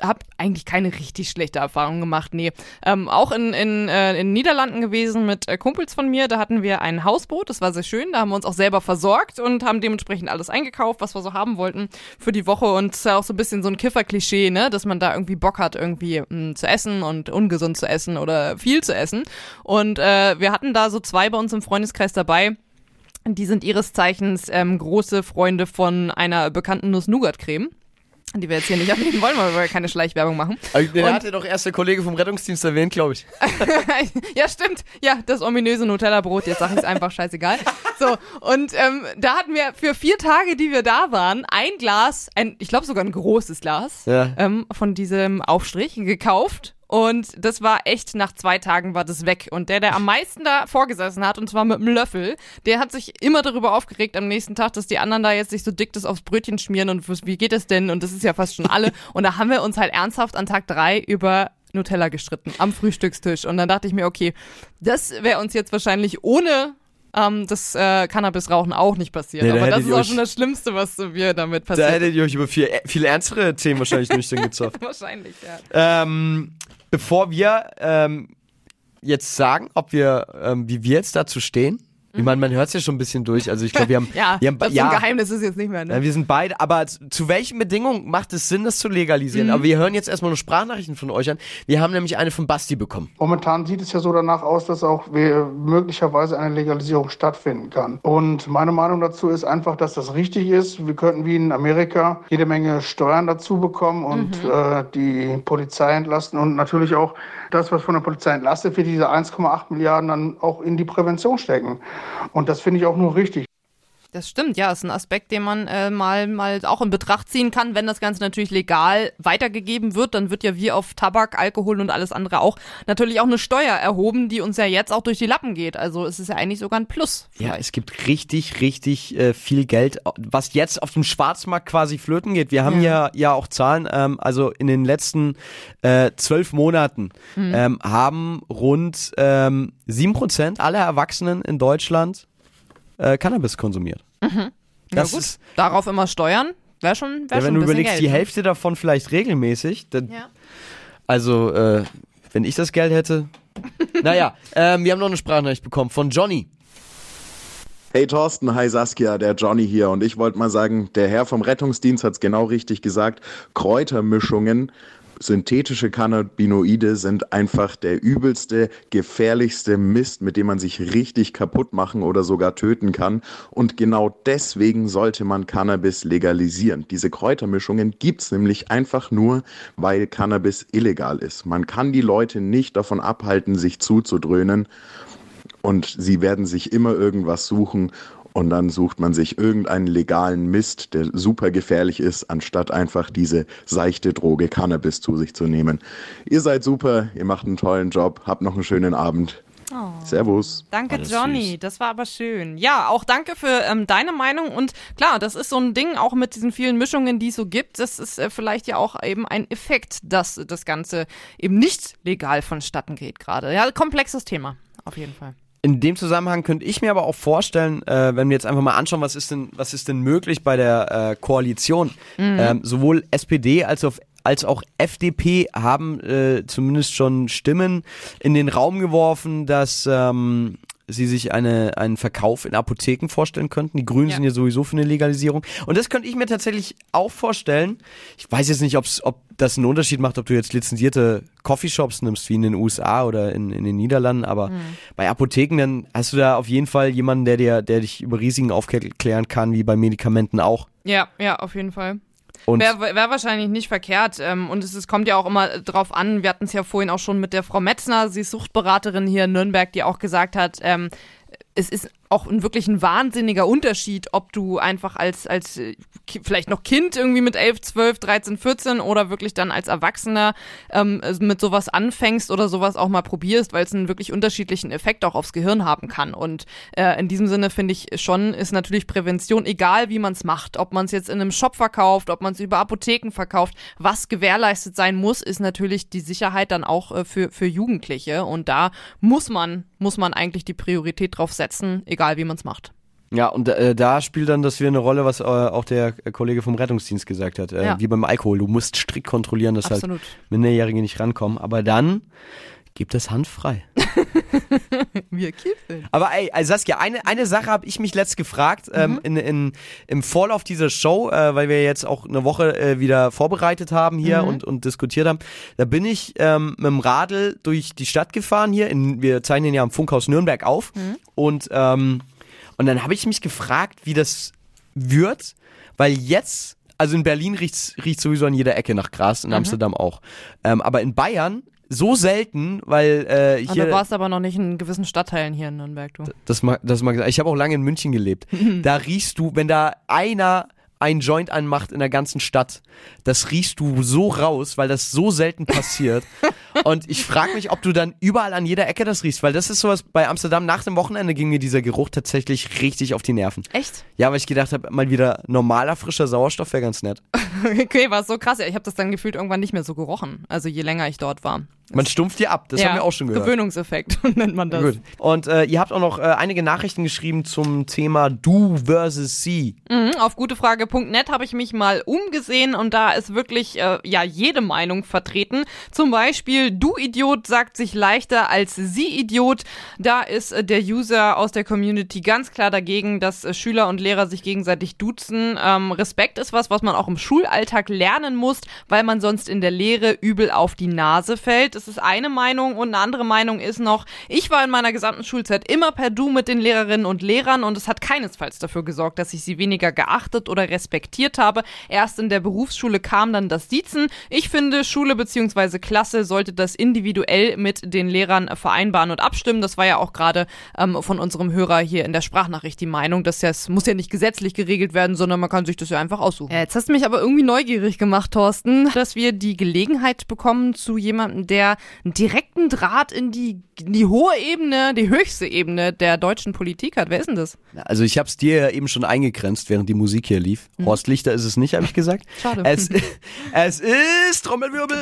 habe eigentlich keine richtig schlechte Erfahrung gemacht. Nee, ähm, auch in, in, äh, in den Niederlanden gewesen mit äh, Kumpels von mir. Da hatten wir ein Hausboot, das war sehr schön. Da haben wir uns auch selber versorgt und haben dementsprechend alles eingekauft, was wir so haben wollten für die Woche. Und es ist ja auch so ein bisschen so ein Kiffer-Klischee, ne, dass man da irgendwie Bock hat, irgendwie mh, zu essen und ungesund zu essen oder viel zu essen. Und äh, wir hatten da so zwei bei uns im Freundeskreis dabei. Die sind ihres Zeichens ähm, große Freunde von einer bekannten Nuss-Nougat-Creme. Die wir jetzt hier nicht erwähnen wollen, weil wir keine Schleichwerbung machen. Aber Den Und- hatte doch erst der Kollege vom Rettungsdienst erwähnt, glaube ich. ja, stimmt. Ja, das ominöse Nutella-Brot, jetzt sag ich es einfach scheißegal. So, und ähm, da hatten wir für vier Tage, die wir da waren, ein Glas, ein, ich glaube sogar ein großes Glas Ja. ähm, von diesem Aufstrich gekauft. Und das war echt, nach zwei Tagen war das weg. Und der, der am meisten da vorgesessen hat, und zwar mit einem Löffel, der hat sich immer darüber aufgeregt am nächsten Tag, dass die anderen da jetzt sich so dick das aufs Brötchen schmieren und wie geht das denn? Und das ist ja fast schon alle. Und da haben wir uns halt ernsthaft an Tag drei über Nutella gestritten am Frühstückstisch. Und dann dachte ich mir, okay, das wäre uns jetzt wahrscheinlich ohne ähm, das äh, Cannabis-Rauchen auch nicht passiert. Nee, da Aber das ist auch schon das Schlimmste, was mir damit Da passiert. hättet ihr euch über viel, viel ernstere Themen wahrscheinlich gezofft. wahrscheinlich, ja. Ähm, bevor wir ähm, jetzt sagen, ob wir, ähm, wie wir jetzt dazu stehen. Ich meine, man hört es ja schon ein bisschen durch. Also ich glaube, wir haben, Ja, wir haben das ist ja, ein Geheimnis ist jetzt nicht mehr, ne? wir sind beide, aber zu, welchen Bedingungen macht es Sinn, das zu legalisieren? Aber wir hören jetzt erstmal nur Sprachnachrichten von euch an. Wir haben nämlich eine von Basti bekommen. Momentan sieht es ja so danach aus, dass auch wir- möglicherweise eine Legalisierung stattfinden kann. Und meine Meinung dazu ist einfach, dass das richtig ist. Wir könnten wie in Amerika jede Menge Steuern dazu bekommen und äh, die Polizei entlasten und natürlich auch das, was von der Polizei entlastet wird, diese 1,8 Milliarden dann auch in die Prävention stecken. Und das finde ich auch nur richtig. Das stimmt, ja, ist ein Aspekt, den man äh, mal, mal auch in Betracht ziehen kann. Wenn das Ganze natürlich legal weitergegeben wird, dann wird ja wie auf Tabak, Alkohol und alles andere auch natürlich auch eine Steuer erhoben, die uns ja jetzt auch durch die Lappen geht. Also es ist ja eigentlich sogar ein Plus. Ja, es gibt richtig, richtig äh, viel Geld, was jetzt auf dem Schwarzmarkt quasi flöten geht. Wir haben ja, ja auch Zahlen, ähm, also in den letzten äh, zwölf Monaten ähm, haben rund ähm, sieben Prozent aller Erwachsenen in Deutschland äh, Cannabis konsumiert. Ja, Das gut. ist, Darauf immer steuern, wäre schon, wär ja, schon wenn du überlegst, Geld, die ne? Hälfte davon vielleicht regelmäßig, dann, Ja. also äh, wenn ich das Geld hätte. naja, ähm, wir haben noch eine Sprachnachricht bekommen von Johnny. Hey Thorsten, hi Saskia, der Johnny hier und ich wollte mal sagen, der Herr vom Rettungsdienst hat es genau richtig gesagt. Kräutermischungen, synthetische Cannabinoide sind einfach der übelste, gefährlichste Mist, mit dem man sich richtig kaputt machen oder sogar töten kann. Und genau deswegen sollte man Cannabis legalisieren. Diese Kräutermischungen gibt's nämlich einfach nur, weil Cannabis illegal ist. Man kann die Leute nicht davon abhalten, sich zuzudröhnen und sie werden sich immer irgendwas suchen und dann sucht man sich irgendeinen legalen Mist, der super gefährlich ist, anstatt einfach diese seichte Droge Cannabis zu sich zu nehmen. Ihr seid super, ihr macht einen tollen Job, habt noch einen schönen Abend. Servus. Danke, Alles Johnny. süß. Das war aber schön. Ja, auch danke für ähm, deine Meinung. Und klar, das ist so ein Ding, auch mit diesen vielen Mischungen, die es so gibt. Das ist äh, vielleicht ja auch eben ein Effekt, dass das Ganze eben nicht legal vonstatten geht gerade. Ja, komplexes Thema. Auf jeden Fall. In dem Zusammenhang könnte ich mir aber auch vorstellen, äh, wenn wir jetzt einfach mal anschauen, was ist denn, was ist denn möglich bei der äh, Koalition? Ähm, sowohl SPD als auch als auch FDP haben äh, zumindest schon Stimmen in den Raum geworfen, dass ähm, sie sich eine, einen Verkauf in Apotheken vorstellen könnten. Die Grünen Ja. sind ja sowieso für eine Legalisierung. Und das könnte ich mir tatsächlich auch vorstellen. Ich weiß jetzt nicht, ob's, ob das einen Unterschied macht, ob du jetzt lizenzierte Coffeeshops nimmst, wie in den USA oder in, in den Niederlanden, aber bei Apotheken, dann hast du da auf jeden Fall jemanden, der dir, der dich über Risiken aufklären kann, wie bei Medikamenten auch. Ja, ja, auf jeden Fall. Wäre wär wahrscheinlich nicht verkehrt. Ähm, und es, es kommt ja auch immer drauf an, wir hatten es ja vorhin auch schon mit der Frau Metzner, sie ist Suchtberaterin hier in Nürnberg, die auch gesagt hat, ähm, es ist auch ein wirklich ein wahnsinniger Unterschied, ob du einfach als, als äh, vielleicht noch Kind irgendwie mit 11, 12, 13, 14 oder wirklich dann als Erwachsener ähm, mit sowas anfängst oder sowas auch mal probierst, weil es einen wirklich unterschiedlichen Effekt auch aufs Gehirn haben kann. Und äh, in diesem Sinne finde ich schon, ist natürlich Prävention, egal wie man es macht, ob man es jetzt in einem Shop verkauft, ob man es über Apotheken verkauft, was gewährleistet sein muss, ist natürlich die Sicherheit dann auch äh, für, für Jugendliche. Und da muss man, muss man eigentlich die Priorität drauf setzen, egal wie man es macht. Ja, und äh, da spielt dann das wieder eine Rolle, was äh, auch der Kollege vom Rettungsdienst gesagt hat. Äh, ja. Wie beim Alkohol. Du musst strikt kontrollieren, dass halt Absolut. halt Minderjährige nicht rankommen. Aber dann gibt es Hand frei. Wir kiffen. Aber ey, also Saskia, eine, eine Sache habe ich mich letzt gefragt ähm, mhm. in, in, im Vorlauf dieser Show, äh, weil wir jetzt auch eine Woche äh, wieder vorbereitet haben hier mhm. und, und diskutiert haben. Da bin ich ähm, mit dem Radl durch die Stadt gefahren hier. In, wir zeichnen ja am Funkhaus Nürnberg auf. Mhm. Und, ähm, und dann habe ich mich gefragt, wie das wird, weil jetzt also in Berlin riecht riecht sowieso an jeder Ecke nach Gras, in mhm. Amsterdam auch. Ähm, aber in Bayern so selten, weil äh, hier. Und du warst aber noch nicht in gewissen Stadtteilen hier in Nürnberg, du. Das mag, das mag. Ich habe auch lange in München gelebt. da riechst du, wenn da einer ein Joint anmacht in der ganzen Stadt, das riechst du so raus, weil das so selten passiert. Und ich frage mich, ob du dann überall an jeder Ecke das riechst, weil das ist sowas, bei Amsterdam nach dem Wochenende ging mir dieser Geruch tatsächlich richtig auf die Nerven. Echt? Ja, weil ich gedacht habe, mal wieder normaler, frischer Sauerstoff wäre ganz nett. okay, war so krass. Ich habe das dann gefühlt irgendwann nicht mehr so gerochen, also je länger ich dort war. Man stumpft dir ab, das ja, haben wir auch schon gehört. Gewöhnungseffekt nennt man das. Gut. Und äh, ihr habt auch noch äh, einige Nachrichten geschrieben zum Thema Du versus Sie. Mhm, auf gutefrage.net habe ich mich mal umgesehen und da ist wirklich äh, ja jede Meinung vertreten. Zum Beispiel Du Idiot sagt sich leichter als Sie Idiot. Da ist äh, der User aus der Community ganz klar dagegen, dass äh, Schüler und Lehrer sich gegenseitig duzen. Ähm, Respekt ist was, was man auch im Schulalltag lernen muss, weil man sonst in der Lehre übel auf die Nase fällt. Das ist eine Meinung und eine andere Meinung ist noch, ich war in meiner gesamten Schulzeit immer per Du mit den Lehrerinnen und Lehrern und es hat keinesfalls dafür gesorgt, dass ich sie weniger geachtet oder respektiert habe. Erst in der Berufsschule kam dann das Siezen. Ich finde, Schule bzw. Klasse sollte das individuell mit den Lehrern vereinbaren und abstimmen. Das war ja auch gerade ähm, von unserem Hörer hier in der Sprachnachricht die Meinung, dass ja, es muss ja nicht gesetzlich geregelt werden, sondern man kann sich das ja einfach aussuchen. Jetzt hast du mich aber irgendwie neugierig gemacht, Thorsten, dass wir die Gelegenheit bekommen zu jemandem, der der einen direkten Draht in die, in die hohe Ebene, die höchste Ebene der deutschen Politik hat. Wer ist denn das? Also ich habe es dir ja eben schon eingegrenzt, während die Musik hier lief. Mhm. Horst Lichter ist es nicht, habe ich gesagt. Schade. Es, es ist Trommelwirbel.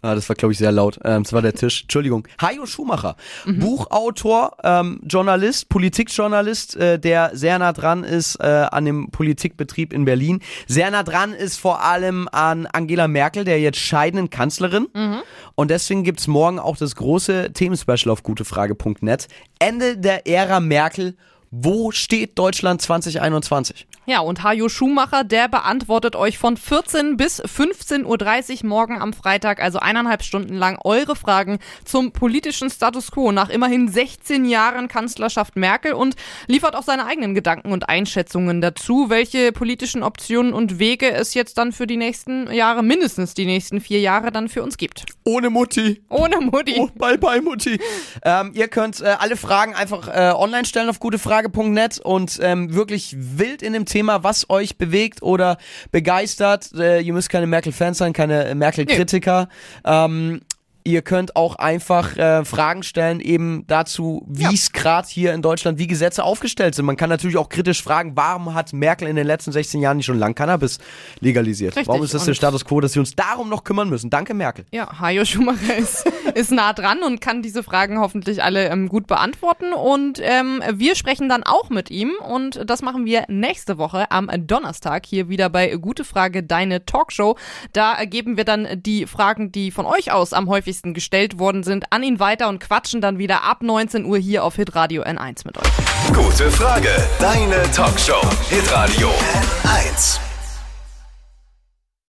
Ah, das war, glaube ich, sehr laut. Ähm, das war der Tisch. Entschuldigung. Hajo Schumacher, mhm. Buchautor, ähm, Journalist, Politikjournalist, äh, der sehr nah dran ist äh, an dem Politikbetrieb in Berlin. Sehr nah dran ist vor allem an Angela Merkel, der jetzt scheidenden Kanzlerin. Mhm. Und deswegen gibt's morgen auch das große Themenspecial auf gutefrage.net. Ende der Ära Merkel wo steht Deutschland 2021? Ja, und Hajo Schumacher, der beantwortet euch von 14 bis 15.30 Uhr morgen am Freitag, also eineinhalb Stunden lang, eure Fragen zum politischen Status quo nach immerhin 16 Jahren Kanzlerschaft Merkel und liefert auch seine eigenen Gedanken und Einschätzungen dazu, welche politischen Optionen und Wege es jetzt dann für die nächsten Jahre, mindestens die nächsten vier Jahre dann für uns gibt. Ohne Mutti. Ohne Mutti. Oh, bye bye Mutti. ähm, ihr könnt äh, alle Fragen einfach äh, online stellen auf gute Fragen Frage.net und ähm, wirklich wild in dem Thema, was euch bewegt oder begeistert. Äh, ihr müsst keine Merkel-Fans sein, keine Merkel-Kritiker. Nee. Ähm, Ihr könnt auch einfach äh, Fragen stellen, eben dazu, wie es ja. gerade hier in Deutschland, wie Gesetze aufgestellt sind. Man kann natürlich auch kritisch fragen, warum hat Merkel in den letzten 16 Jahren nicht schon lang Cannabis legalisiert? Richtig. Warum ist das und der Status quo, dass sie uns darum noch kümmern müssen? Danke, Merkel. Ja, Hajo Schumacher ist, ist nah dran und kann diese Fragen hoffentlich alle ähm, gut beantworten. Und ähm, wir sprechen dann auch mit ihm und das machen wir nächste Woche am Donnerstag hier wieder bei Gute Frage, deine Talkshow. Da geben wir dann die Fragen, die von euch aus am häufigsten häufigsten gestellt worden sind, an ihn weiter und quatschen dann wieder ab 19 Uhr hier auf Hitradio N1 mit euch. Gute Frage, deine Talkshow. Hitradio N1.